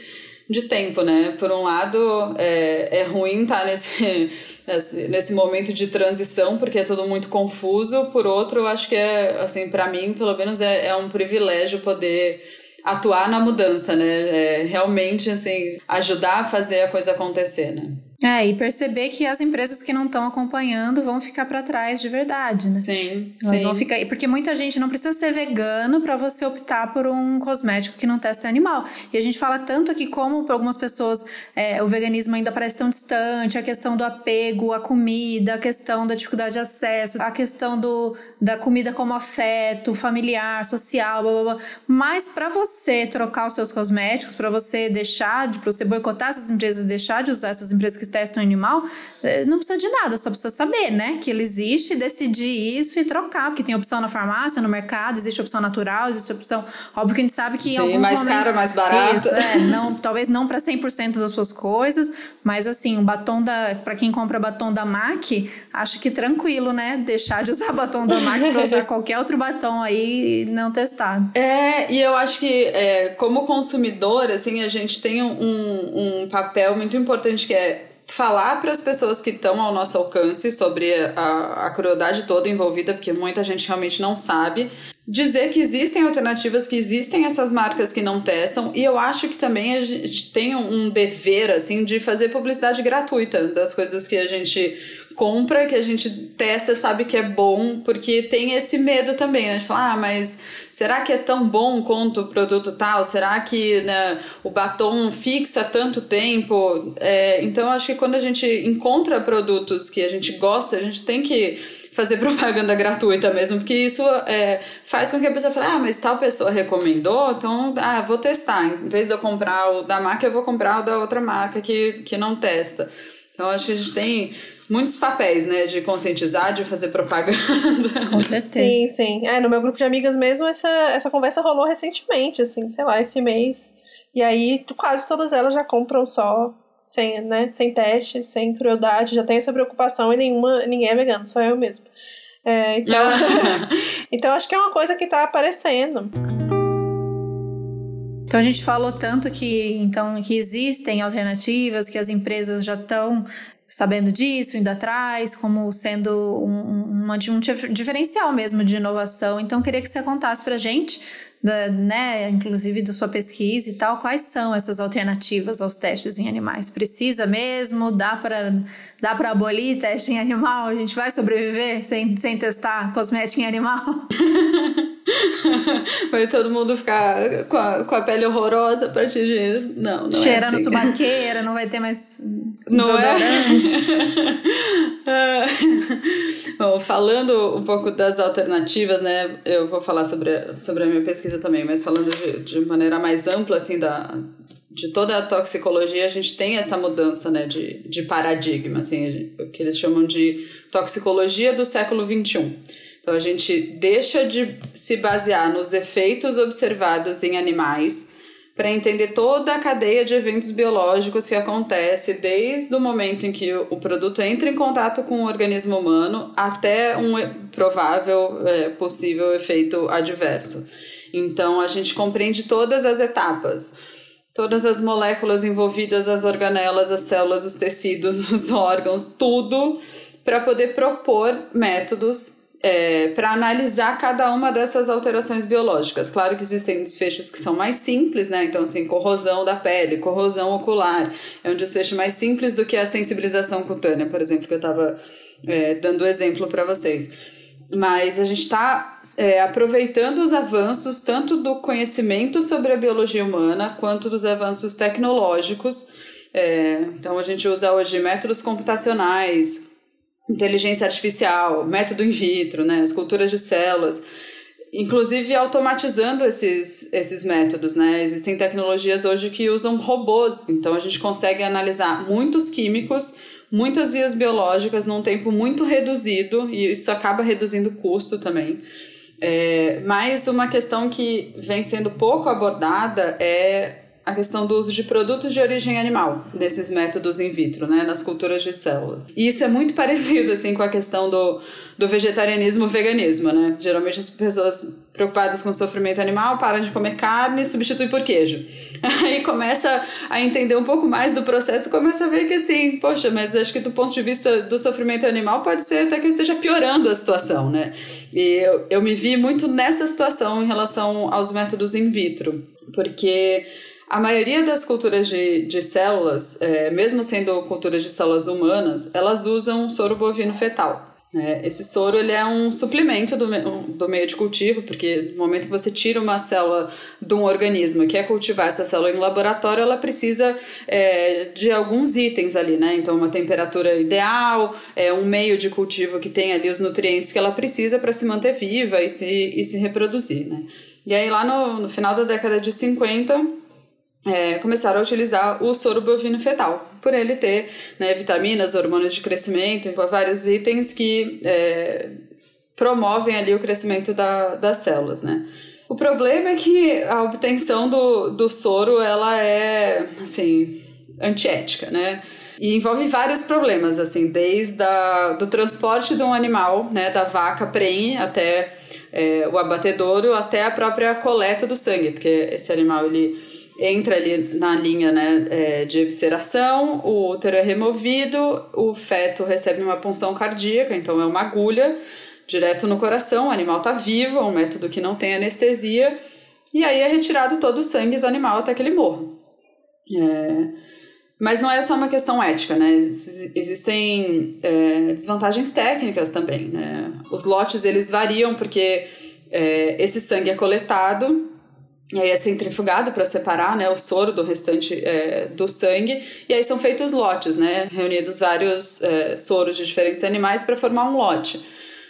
de tempo, né? Por um lado, é, é ruim estar tá nesse, nesse, nesse momento de transição, porque é tudo muito confuso. Por outro, eu acho que é, assim, para mim, pelo menos, é, é um privilégio poder atuar na mudança, né? É, realmente, assim, ajudar a fazer a coisa acontecer, né? É, e perceber que as empresas que não estão acompanhando vão ficar para trás de verdade, né? Sim. Elas sim. vão ficar. Porque muita gente não precisa ser vegano para você optar por um cosmético que não testa animal. E a gente fala tanto aqui como para algumas pessoas é, o veganismo ainda parece tão distante, a questão do apego à comida, a questão da dificuldade de acesso, a questão do, da comida como afeto familiar, social, blá blá blá. Mas para você trocar os seus cosméticos, para você deixar, para você boicotar essas empresas, deixar de usar essas empresas que que testam animal, eh, não precisa de nada, só precisa saber, né? Que ele existe, decidir isso e trocar, porque tem opção na farmácia, no mercado, existe opção natural, existe opção. Óbvio que a gente sabe que Sim, em alguns mais momentos. caro, mais barato. Isso, é, não, talvez não para 100% das suas coisas, mas assim, um batom da. para quem compra batom da MAC, acho que tranquilo, né? Deixar de usar batom da MAC para usar qualquer outro batom aí não testado. É, e eu acho que é, como consumidor, assim, a gente tem um, um papel muito importante que é falar para as pessoas que estão ao nosso alcance sobre a, a crueldade toda envolvida, porque muita gente realmente não sabe. Dizer que existem alternativas, que existem essas marcas que não testam, e eu acho que também a gente tem um dever, assim, de fazer publicidade gratuita das coisas que a gente compra, que a gente testa, sabe que é bom, porque tem esse medo também, né? De falar, ah, mas será que é tão bom quanto o produto tal? Será que né, o batom fixa tanto tempo? É, então, acho que quando a gente encontra produtos que a gente gosta, a gente tem que fazer propaganda gratuita mesmo, porque isso é, faz com que a pessoa fale, ah, mas tal pessoa recomendou, então, ah, vou testar. Em vez de eu comprar o da marca, eu vou comprar o da outra marca que, que não testa. Então, acho que a gente tem muitos papéis, né? De conscientizar, de fazer propaganda. Com certeza. Sim, sim. É, no meu grupo de amigas mesmo, essa, essa conversa rolou recentemente, assim, sei lá, esse mês. E aí, quase todas elas já compram só, sem, né, sem teste, sem crueldade, já tem essa preocupação e nenhuma, ninguém é vegano, só eu mesmo. É, então, então, acho que é uma coisa que tá aparecendo. Então a gente falou tanto que então que existem alternativas, que as empresas já estão sabendo disso, indo atrás, como sendo um, uma, um diferencial mesmo de inovação. Então, queria que você contasse para a gente, da, né, inclusive da sua pesquisa e tal, quais são essas alternativas aos testes em animais? Precisa mesmo? Dá para dá abolir teste em animal? A gente vai sobreviver sem, sem testar cosmética em animal? Vai todo mundo ficar com a, com a pele horrorosa a partir de. Não, não Cheirando é assim. subaqueira, não vai ter mais não é? desodorante. É? Bom, falando um pouco das alternativas, né? Eu vou falar sobre, sobre a minha pesquisa também, mas falando de, de maneira mais ampla, assim, da, de toda a toxicologia, a gente tem essa mudança, né, de, de paradigma, assim, o que eles chamam de toxicologia do século XXI. Então a gente deixa de se basear nos efeitos observados em animais para entender toda a cadeia de eventos biológicos que acontece desde o momento em que o produto entra em contato com o organismo humano até um provável é, possível efeito adverso. Então a gente compreende todas as etapas todas as moléculas envolvidas, as organelas, as células, os tecidos, os órgãos, tudo para poder propor métodos é, para analisar cada uma dessas alterações biológicas. Claro que existem desfechos que são mais simples, né? Então, assim, corrosão da pele, corrosão ocular, é um desfecho mais simples do que a sensibilização cutânea, por exemplo, que eu estava é, dando exemplo para vocês. Mas a gente está é, aproveitando os avanços tanto do conhecimento sobre a biologia humana quanto dos avanços tecnológicos. É, então, a gente usa hoje métodos computacionais, inteligência artificial, método in vitro, né, as culturas de células, inclusive automatizando esses, esses métodos, né? Existem tecnologias hoje que usam robôs, então a gente consegue analisar muitos químicos, muitas vias biológicas num tempo muito reduzido e isso acaba reduzindo o custo também. É, mas uma questão que vem sendo pouco abordada é a questão do uso de produtos de origem animal desses métodos in vitro, né, nas culturas de células. E isso é muito parecido assim com a questão do, do vegetarianismo veganismo, né? Geralmente as pessoas preocupadas com o sofrimento animal param de comer carne e substituem por queijo. Aí começa a entender um pouco mais do processo, começa a ver que assim, poxa, mas acho que do ponto de vista do sofrimento animal pode ser até que eu esteja piorando a situação, né? E eu, eu me vi muito nessa situação em relação aos métodos in vitro, porque a maioria das culturas de, de células, é, mesmo sendo culturas de células humanas, elas usam soro bovino fetal. É, esse soro ele é um suplemento do, do meio de cultivo, porque no momento que você tira uma célula de um organismo e quer cultivar essa célula em laboratório, ela precisa é, de alguns itens ali, né? Então, uma temperatura ideal, é, um meio de cultivo que tem ali os nutrientes que ela precisa para se manter viva e se, e se reproduzir, né? E aí, lá no, no final da década de 50, é, começaram a utilizar o soro bovino fetal, por ele ter né, vitaminas, hormônios de crescimento, vários itens que é, promovem ali o crescimento da, das células, né? O problema é que a obtenção do, do soro, ela é, assim, antiética, né? E envolve vários problemas, assim, desde a, do transporte de um animal, né, da vaca prenhe até é, o abatedouro, até a própria coleta do sangue, porque esse animal, ele entra ali na linha né, é, de evisceração, o útero é removido, o feto recebe uma punção cardíaca, então é uma agulha direto no coração, o animal está vivo, é um método que não tem anestesia, e aí é retirado todo o sangue do animal até que ele morra. É... Mas não é só uma questão ética, né? Existem é, desvantagens técnicas também, né? Os lotes, eles variam porque é, esse sangue é coletado e aí é centrifugado para separar né, o soro do restante é, do sangue. E aí são feitos lotes, né? Reunidos vários é, soros de diferentes animais para formar um lote.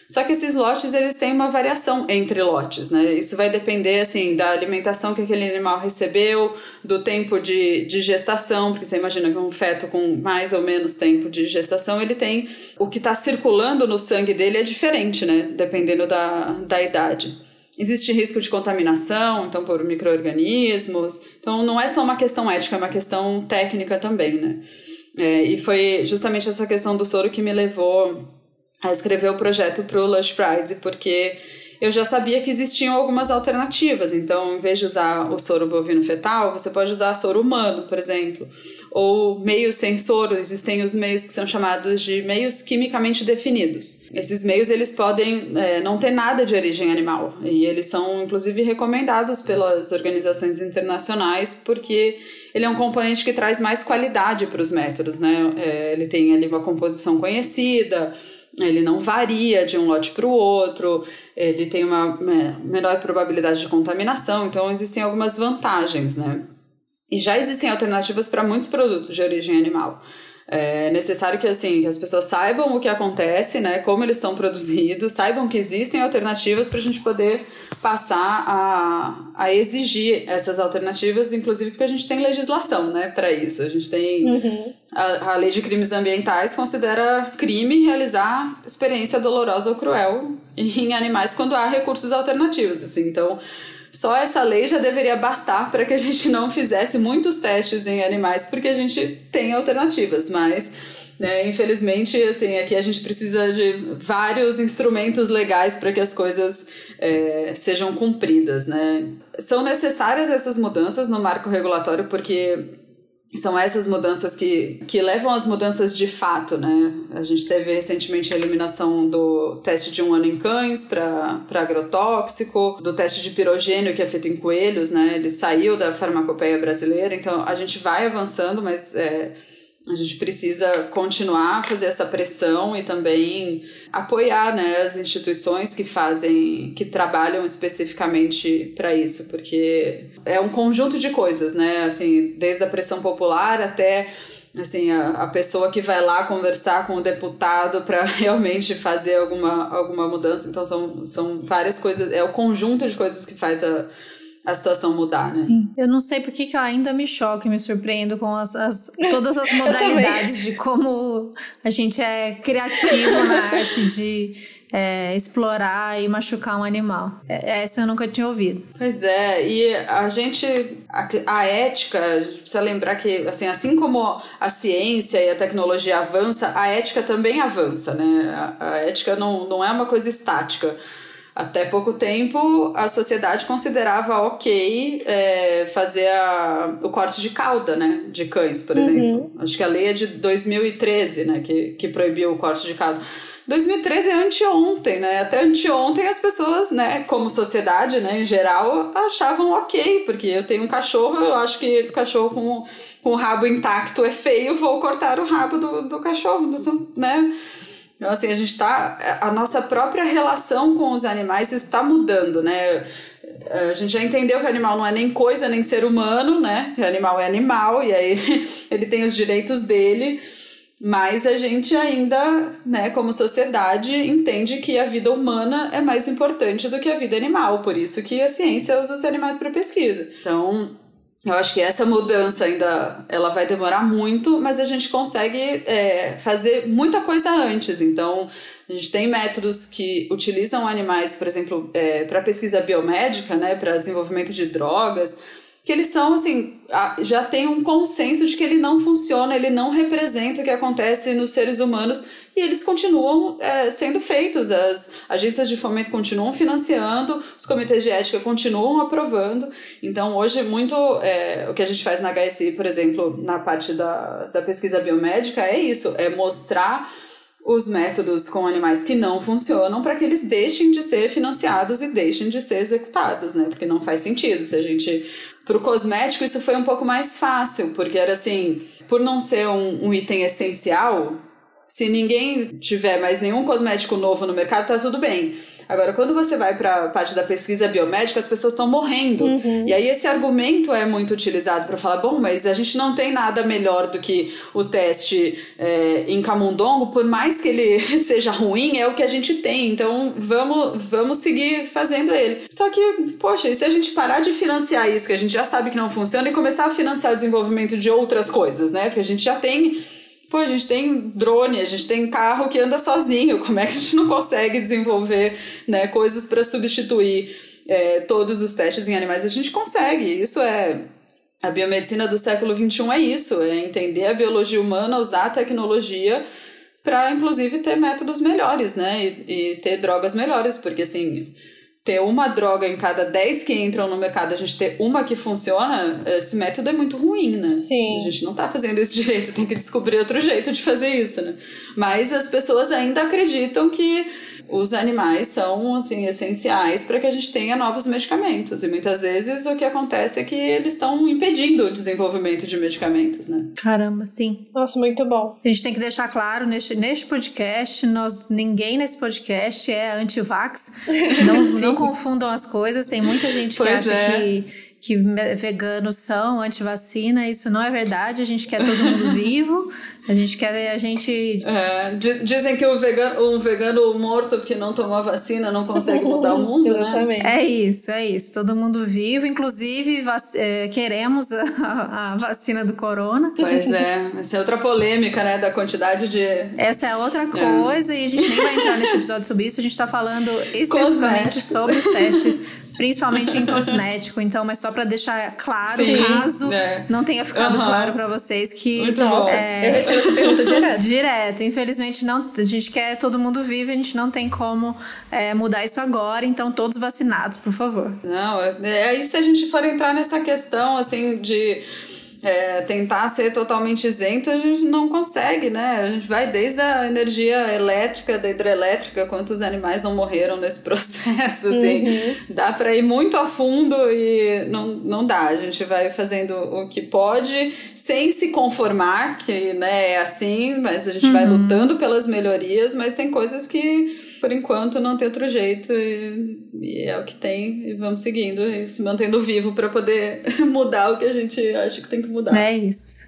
Só que esses lotes eles têm uma variação entre lotes, né? Isso vai depender assim da alimentação que aquele animal recebeu, do tempo de, de gestação, porque você imagina que um feto com mais ou menos tempo de gestação ele tem o que está circulando no sangue dele é diferente, né? Dependendo da, da idade. Existe risco de contaminação, então por micro-organismos. Então não é só uma questão ética, é uma questão técnica também, né? É, e foi justamente essa questão do soro que me levou a escrever o projeto para o Lush Prize, porque eu já sabia que existiam algumas alternativas. Então, em vez de usar o soro bovino fetal, você pode usar soro humano, por exemplo. Ou meios sem soro, existem os meios que são chamados de meios quimicamente definidos. Esses meios, eles podem é, não ter nada de origem animal. E eles são, inclusive, recomendados pelas organizações internacionais, porque ele é um componente que traz mais qualidade para os métodos, né? É, ele tem ali uma composição conhecida, ele não varia de um lote para o outro, ele tem uma é, menor probabilidade de contaminação, então existem algumas vantagens, né? E já existem alternativas para muitos produtos de origem animal. É necessário que assim que as pessoas saibam o que acontece, né, como eles são produzidos, saibam que existem alternativas para a gente poder passar a, a exigir essas alternativas, inclusive porque a gente tem legislação, né, para isso. A gente tem uhum. a, a lei de crimes ambientais considera crime realizar experiência dolorosa ou cruel em animais quando há recursos alternativos, assim. Então só essa lei já deveria bastar para que a gente não fizesse muitos testes em animais, porque a gente tem alternativas, mas né, infelizmente, assim, aqui a gente precisa de vários instrumentos legais para que as coisas é, sejam cumpridas, né? São necessárias essas mudanças no marco regulatório porque são essas mudanças que, que levam às mudanças de fato, né? A gente teve recentemente a eliminação do teste de um ano em cães para agrotóxico, do teste de pirogênio que é feito em coelhos, né? Ele saiu da farmacopeia brasileira, então a gente vai avançando, mas é, a gente precisa continuar a fazer essa pressão e também apoiar né, as instituições que fazem, que trabalham especificamente para isso, porque é um conjunto de coisas, né? Assim, desde a pressão popular até assim a, a pessoa que vai lá conversar com o deputado para realmente fazer alguma, alguma mudança. Então são, são várias coisas, é o conjunto de coisas que faz a a situação mudar, né? Sim. Eu não sei porque que eu ainda me choco e me surpreendo com as, as todas as modalidades de como a gente é criativo na arte de é, explorar e machucar um animal. É, essa eu nunca tinha ouvido. Pois é, e a gente, a, a ética, a gente precisa lembrar que, assim, assim como a ciência e a tecnologia avança, a ética também avança, né? A, a ética não, não é uma coisa estática. Até pouco tempo, a sociedade considerava ok é, fazer a, o corte de cauda, né? De cães, por uhum. exemplo. Acho que a lei é de 2013, né? Que, que proibiu o corte de cauda. 2013 é anteontem, né? Até anteontem as pessoas, né, como sociedade, né, em geral, achavam ok, porque eu tenho um cachorro, eu acho que o cachorro com, com o rabo intacto é feio, vou cortar o rabo do, do cachorro, do, né? Então, assim, a gente está. A nossa própria relação com os animais está mudando, né? A gente já entendeu que o animal não é nem coisa nem ser humano, né? O animal é animal e aí ele tem os direitos dele, mas a gente ainda, né, como sociedade, entende que a vida humana é mais importante do que a vida animal. Por isso que a ciência usa os animais para pesquisa. Então, eu acho que essa mudança ainda ela vai demorar muito, mas a gente consegue é, fazer muita coisa antes. Então, a gente tem métodos que utilizam animais, por exemplo, é, para pesquisa biomédica, né, para desenvolvimento de drogas que eles são assim, já tem um consenso de que ele não funciona, ele não representa o que acontece nos seres humanos e eles continuam é, sendo feitos. As agências de fomento continuam financiando, os comitês de ética continuam aprovando. Então, hoje, muito é, o que a gente faz na HSI, por exemplo, na parte da, da pesquisa biomédica, é isso: é mostrar os métodos com animais que não funcionam para que eles deixem de ser financiados e deixem de ser executados, né? Porque não faz sentido. Se a gente. Para o cosmético, isso foi um pouco mais fácil, porque era assim, por não ser um, um item essencial, se ninguém tiver mais nenhum cosmético novo no mercado, tá tudo bem. Agora, quando você vai para a parte da pesquisa biomédica, as pessoas estão morrendo. Uhum. E aí esse argumento é muito utilizado para falar: bom, mas a gente não tem nada melhor do que o teste é, em camundongo, por mais que ele seja ruim, é o que a gente tem. Então vamos, vamos seguir fazendo ele. Só que, poxa, e se a gente parar de financiar isso, que a gente já sabe que não funciona, e começar a financiar o desenvolvimento de outras coisas, né? Porque a gente já tem Pô, a gente tem drone, a gente tem carro que anda sozinho. Como é que a gente não consegue desenvolver né, coisas para substituir é, todos os testes em animais? A gente consegue. Isso é. A biomedicina do século XXI é isso: é entender a biologia humana, usar a tecnologia para, inclusive, ter métodos melhores, né? E, e ter drogas melhores, porque assim ter uma droga em cada 10 que entram no mercado, a gente ter uma que funciona, esse método é muito ruim, né? Sim. A gente não tá fazendo isso direito, tem que descobrir outro jeito de fazer isso, né? Mas as pessoas ainda acreditam que os animais são assim essenciais para que a gente tenha novos medicamentos e muitas vezes o que acontece é que eles estão impedindo o desenvolvimento de medicamentos, né? Caramba, sim. Nossa, muito bom. A gente tem que deixar claro neste, neste podcast, nós ninguém nesse podcast é anti-vax. Não, não confundam as coisas. Tem muita gente pois que acha é. que que veganos são anti-vacina, isso não é verdade. A gente quer todo mundo vivo, a gente quer a gente. É, dizem que o vegano, um vegano morto que não tomou a vacina não consegue mudar o mundo, né? É isso, é isso. Todo mundo vivo, inclusive é, queremos a, a, vacina do corona. Pois é, essa é outra polêmica, né? Da quantidade de. Essa é outra é. coisa, é. e a gente nem vai entrar nesse episódio sobre isso, a gente tá falando especificamente sobre os testes principalmente em cosmético. Então, mas só para deixar claro, Sim, caso né? não tenha ficado uhum. claro para vocês que. Muito bom. É, eu recebo essa pergunta direto. Direto. Infelizmente, não, a gente quer todo mundo vivo, a gente não tem como é, mudar isso agora. Então, todos vacinados, por favor. Não, é, aí se a gente for entrar nessa questão, assim, de é, tentar ser totalmente isento, a gente não consegue, né? A gente vai desde a energia elétrica, da hidrelétrica, quantos animais não morreram nesse processo, assim. Uhum. Dá para ir muito a fundo e não, não dá. A gente vai fazendo o que pode, sem se conformar, que né, é assim, mas a gente uhum. vai lutando pelas melhorias, mas tem coisas que por enquanto não tem outro jeito e, e, é o que tem e vamos seguindo e se mantendo vivo para poder mudar o que a gente acha que tem que mudar. É isso.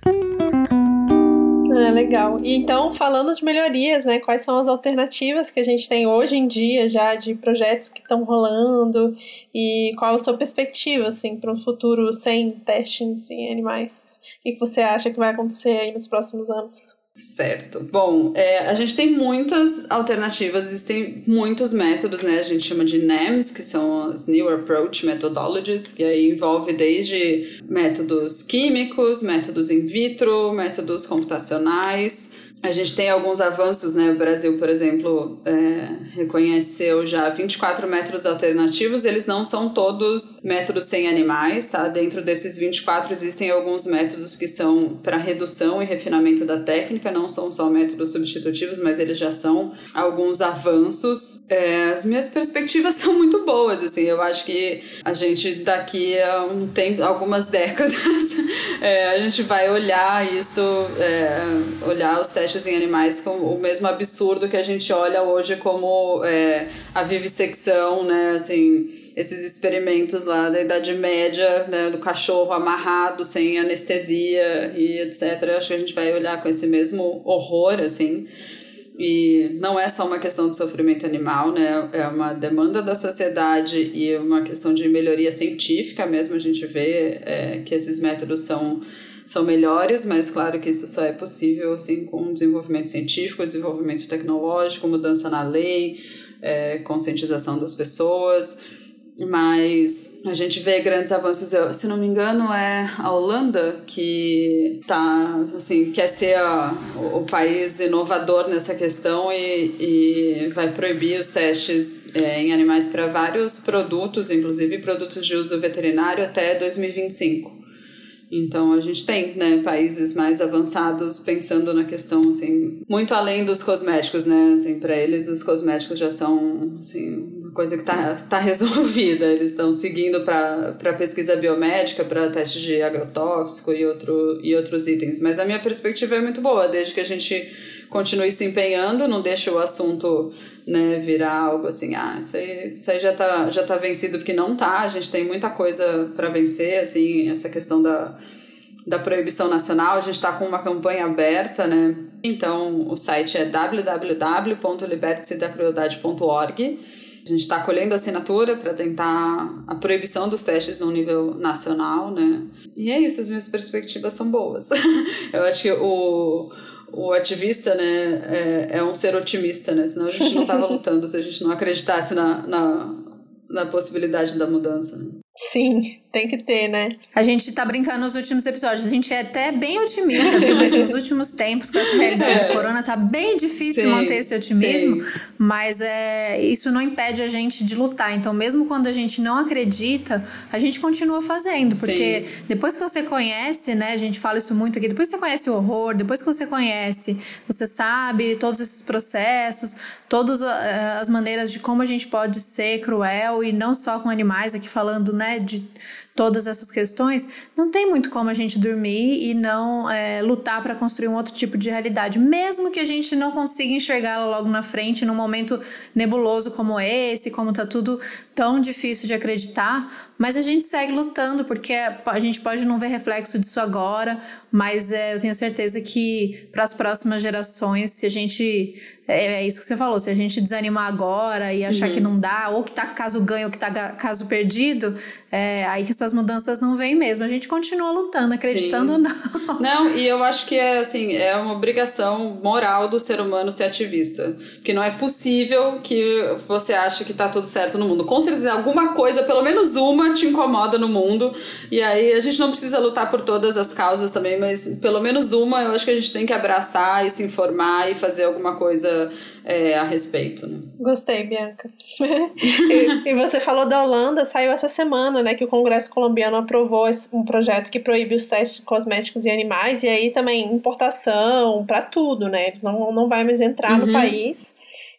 É legal. E então, falando de melhorias, né? Quais são as alternativas que a gente tem hoje em dia já de projetos que estão rolando e qual a sua perspectiva, assim, para um futuro sem testes em animais? O que você acha que vai acontecer aí nos próximos anos? Certo. Bom, é, a gente tem muitas alternativas, existem muitos métodos, né? A gente chama de NAMs, que são as New Approach Methodologies, que aí envolve desde métodos químicos, métodos in vitro, métodos computacionais, a gente tem alguns avanços, né? O Brasil, por exemplo, é, reconheceu já 24 métodos alternativos. Eles não são todos métodos sem animais, tá? Dentro desses 24 existem alguns métodos que são para redução e refinamento da técnica, não são só métodos substitutivos, mas eles já são alguns avanços. É, as minhas perspectivas são muito boas, assim. Eu acho que a gente daqui a um tempo, algumas décadas, é, a gente vai olhar isso, é, olhar os testes testes em animais com o mesmo absurdo que a gente olha hoje como é, a vivissecção, né? Assim, esses experimentos lá da Idade Média, né, do cachorro amarrado sem anestesia e etc. Acho que a gente vai olhar com esse mesmo horror, assim. E não é só uma questão de sofrimento animal, né? É uma demanda da sociedade e uma questão de melhoria científica mesmo. A gente vê é, que esses métodos são são melhores, mas claro que isso só é possível assim com desenvolvimento científico, desenvolvimento tecnológico, mudança na lei, é, conscientização das pessoas. Mas a gente vê grandes avanços. Eu, se não me engano, é a Holanda que tá, assim, quer ser a, o, país inovador nessa questão e, e vai proibir os testes é, em animais para vários produtos, inclusive produtos de uso veterinário, até 2025. Então a gente tem, né, países mais avançados pensando na questão assim, muito além dos cosméticos, né? Assim, para eles os cosméticos já são assim, uma coisa que está tá resolvida. Eles estão seguindo para pesquisa biomédica, para testes de agrotóxico e, outro, e outros itens. Mas a minha perspectiva é muito boa, desde que a gente continue se empenhando, não deixe o assunto né, virar algo assim, ah, isso aí, isso aí já, tá, já tá vencido, porque não tá, a gente tem muita coisa para vencer, assim, essa questão da, da proibição nacional, a gente está com uma campanha aberta, né, então o site é www.libertesedacrueldade.org a gente está colhendo assinatura para tentar a proibição dos testes no nível nacional, né? E é isso, as minhas perspectivas são boas. Eu acho que o, o ativista, né, é, é um ser otimista, né? Senão a gente não estava lutando se a gente não acreditasse na, na, na possibilidade da mudança. Né? Sim, tem que ter, né? A gente tá brincando nos últimos episódios. A gente é até bem otimista, viu? Mas nos últimos tempos, com essa realidade é. de corona, tá bem difícil sim, manter esse otimismo. Sim. Mas é, isso não impede a gente de lutar. Então, mesmo quando a gente não acredita, a gente continua fazendo. Porque sim. depois que você conhece, né? A gente fala isso muito aqui. Depois que você conhece o horror, depois que você conhece, você sabe todos esses processos, todas eh, as maneiras de como a gente pode ser cruel e não só com animais, aqui falando, né? De todas essas questões, não tem muito como a gente dormir e não é, lutar para construir um outro tipo de realidade, mesmo que a gente não consiga enxergá-la logo na frente, num momento nebuloso como esse, como tá tudo tão difícil de acreditar, mas a gente segue lutando, porque a gente pode não ver reflexo disso agora, mas é, eu tenho certeza que para as próximas gerações, se a gente. É, é, isso que você falou, se a gente desanimar agora e achar uhum. que não dá, ou que tá caso ganho, ou que tá caso perdido, é, aí que essas mudanças não vêm mesmo. A gente continua lutando, acreditando ou não. Não, e eu acho que é assim, é uma obrigação moral do ser humano ser ativista. Porque não é possível que você ache que tá tudo certo no mundo. Com certeza, alguma coisa, pelo menos uma, te incomoda no mundo. E aí a gente não precisa lutar por todas as causas também, mas pelo menos uma eu acho que a gente tem que abraçar e se informar e fazer alguma coisa é, a respeito. Né? Gostei, Bianca. e, e, você falou da Holanda, saiu essa semana, né, que o Congresso colombiano aprovou um projeto que proíbe os testes cosméticos em animais e aí também importação para tudo, né? Eles não, não vai mais entrar uhum. no país.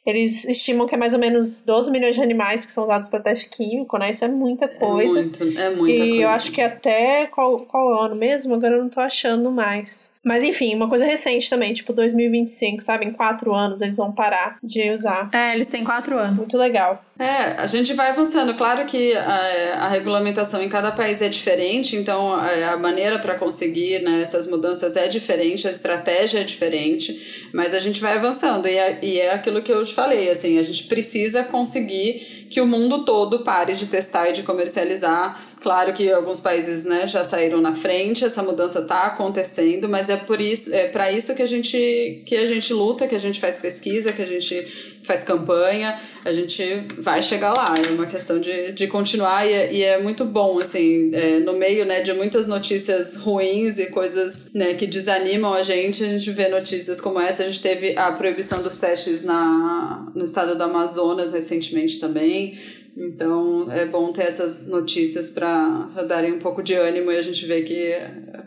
Eles estimam que é mais ou menos 12 milhões de animais que são usados para teste químico, né? Isso é muita é coisa. É, muito, é muita e coisa. eu acho que até qual, qual ano mesmo? Agora eu não tô achando mais. Mas enfim, uma coisa recente também, tipo 2025, sabe? Em quatro anos eles vão parar de usar. É, eles têm quatro anos. Muito legal. É, a gente vai avançando. Claro que a, a regulamentação em cada país é diferente, então a, a maneira para conseguir né, essas mudanças é diferente, a estratégia é diferente, mas a gente vai avançando. E é, e é aquilo que eu te falei, assim, a gente precisa conseguir que o mundo todo pare de testar e de comercializar. Claro que alguns países né, já saíram na frente, essa mudança está acontecendo, mas é por isso, é para isso que a gente que a gente luta, que a gente faz pesquisa, que a gente faz campanha, a gente vai chegar lá. É uma questão de, de continuar e é, e é muito bom, assim, é, no meio né, de muitas notícias ruins e coisas né, que desanimam a gente, a gente vê notícias como essa. A gente teve a proibição dos testes na, no estado do Amazonas recentemente também. Então é bom ter essas notícias para darem um pouco de ânimo e a gente vê que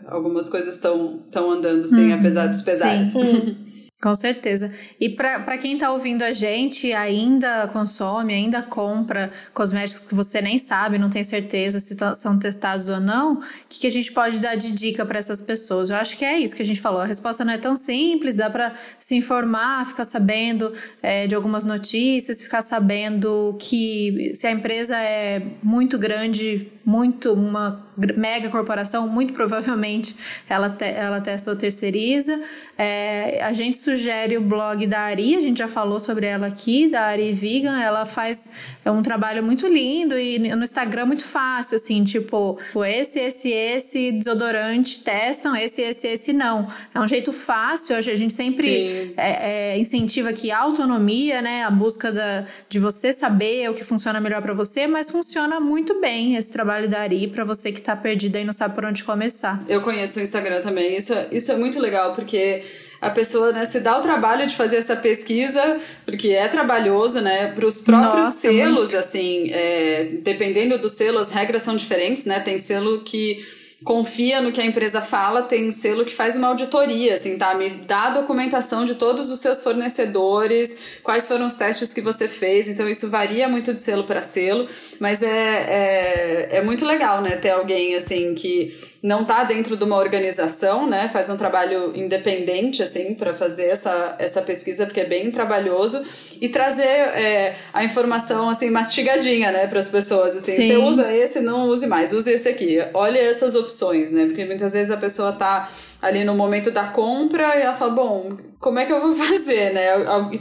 algumas coisas estão andando, sim, uhum, apesar dos pesares. Sim. Com certeza. E para quem está ouvindo a gente, ainda consome, ainda compra cosméticos que você nem sabe, não tem certeza se são testados ou não, o que, que a gente pode dar de dica para essas pessoas? Eu acho que é isso que a gente falou. A resposta não é tão simples, dá para se informar, ficar sabendo é, de algumas notícias, ficar sabendo que se a empresa é muito grande, muito uma mega corporação, muito provavelmente ela, te, ela testa ou terceiriza. É, a gente sugere o blog da Ari, a gente já falou sobre ela aqui, da Ari Vegan. Ela faz é um trabalho muito lindo e no Instagram muito fácil, assim, tipo, esse, esse, esse desodorante testam, esse, esse, esse não. É um jeito fácil, a gente sempre é, é, incentiva aqui a autonomia, né? A busca da, de você saber o que funciona melhor para você, mas funciona muito bem esse trabalho da Ari para você que tá perdida e não sabe por onde começar. Eu conheço o Instagram também. Isso, isso é muito legal, porque a pessoa né, se dá o trabalho de fazer essa pesquisa, porque é trabalhoso, né? Para os próprios Nossa, selos, muito. assim, é, dependendo do selo, as regras são diferentes, né? Tem selo que confia no que a empresa fala, tem selo que faz uma auditoria, assim, tá? Me dá a documentação de todos os seus fornecedores, quais foram os testes que você fez, então isso varia muito de selo para selo, mas é, é, é muito legal, né, ter alguém, assim, que não está dentro de uma organização, né? Faz um trabalho independente, assim, para fazer essa, essa pesquisa, porque é bem trabalhoso, e trazer é, a informação, assim, mastigadinha, né, para as pessoas. Assim, Sim. você usa esse, não use mais, use esse aqui. Olha essas opções, né? Porque muitas vezes a pessoa está ali no momento da compra e ela fala, bom, como é que eu vou fazer, né?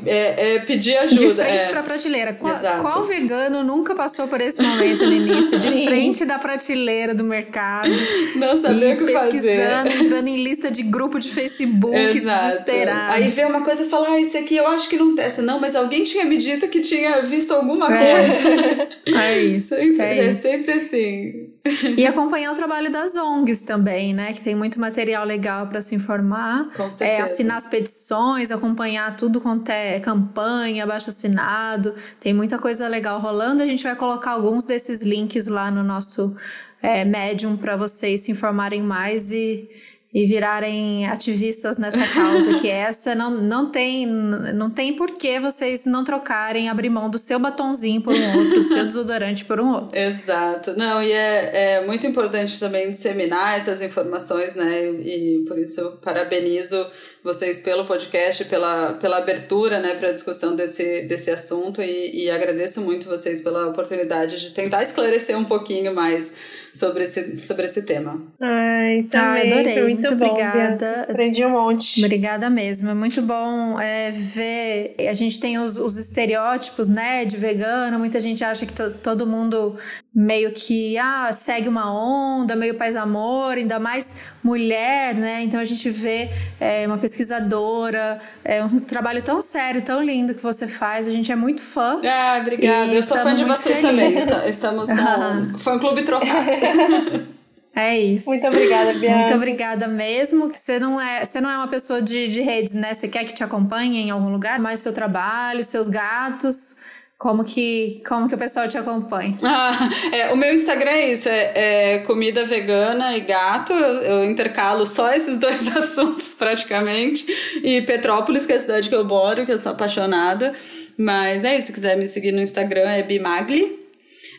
É, é pedir ajuda. De frente é. pra prateleira. Qual, qual, vegano nunca passou por esse momento no início? De Sim. frente da prateleira do mercado. Não sabia o que pesquisando, fazer. entrando em lista de grupo de Facebook, Exato. desesperado. Aí vê uma coisa e fala, ah, esse aqui eu acho que não testa. Não, mas alguém tinha me dito que tinha visto alguma é. coisa. É isso. sempre, é, é sempre assim. E acompanhar o trabalho das ONGs também, né? Que tem muito material legal para se informar. É, assinar as petições, acompanhar tudo quanto é campanha, abaixo assinado. Tem muita coisa legal rolando. A gente vai colocar alguns desses links lá no nosso é, Medium para vocês se informarem mais e, e virarem ativistas nessa causa que essa não, não tem não tem por que vocês não trocarem abrir mão do seu batonzinho por um outro, do seu desodorante por um outro. Exato. Não, e é, é muito importante também disseminar essas informações, né? E por isso eu parabenizo vocês pelo podcast, pela, pela abertura, né, para a discussão desse, desse assunto e, e agradeço muito vocês pela oportunidade de tentar esclarecer um pouquinho mais sobre esse, sobre esse tema. Ai, também. Ah, adorei. muito, muito bom, obrigada. Aprendi um monte. Obrigada mesmo. É muito bom é, ver. A gente tem os, os estereótipos, né, de vegano. Muita gente acha que todo mundo meio que ah, segue uma onda, meio paz-amor, ainda mais mulher, né? Então a gente vê é, uma pesquisadora, é um trabalho tão sério, tão lindo que você faz. A gente é muito fã. Ah, obrigada. Eu sou fã de vocês feliz. também. Estamos com fã clube trocado. É isso. Muito obrigada, Bianca. Muito obrigada mesmo. Você não é, você não é uma pessoa de, de redes, né? Você quer que te acompanhe em algum lugar, mais o seu trabalho, seus gatos. Como que, como que o pessoal te acompanha? Ah, é, o meu Instagram é isso, é, é, comida vegana e gato. Eu, eu, intercalo só esses dois assuntos praticamente. E Petrópolis, que é a cidade que eu moro, que eu sou apaixonada. Mas é isso, se quiser me seguir no Instagram é Bimagli.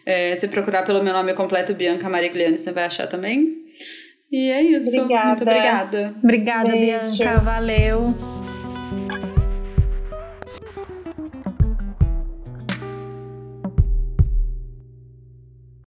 É, se procurar pelo meu nome completo, Bianca Marigliani, você vai achar também. E é isso. Obrigada. Muito obrigada. Obrigada, Beijo. Bianca. Valeu.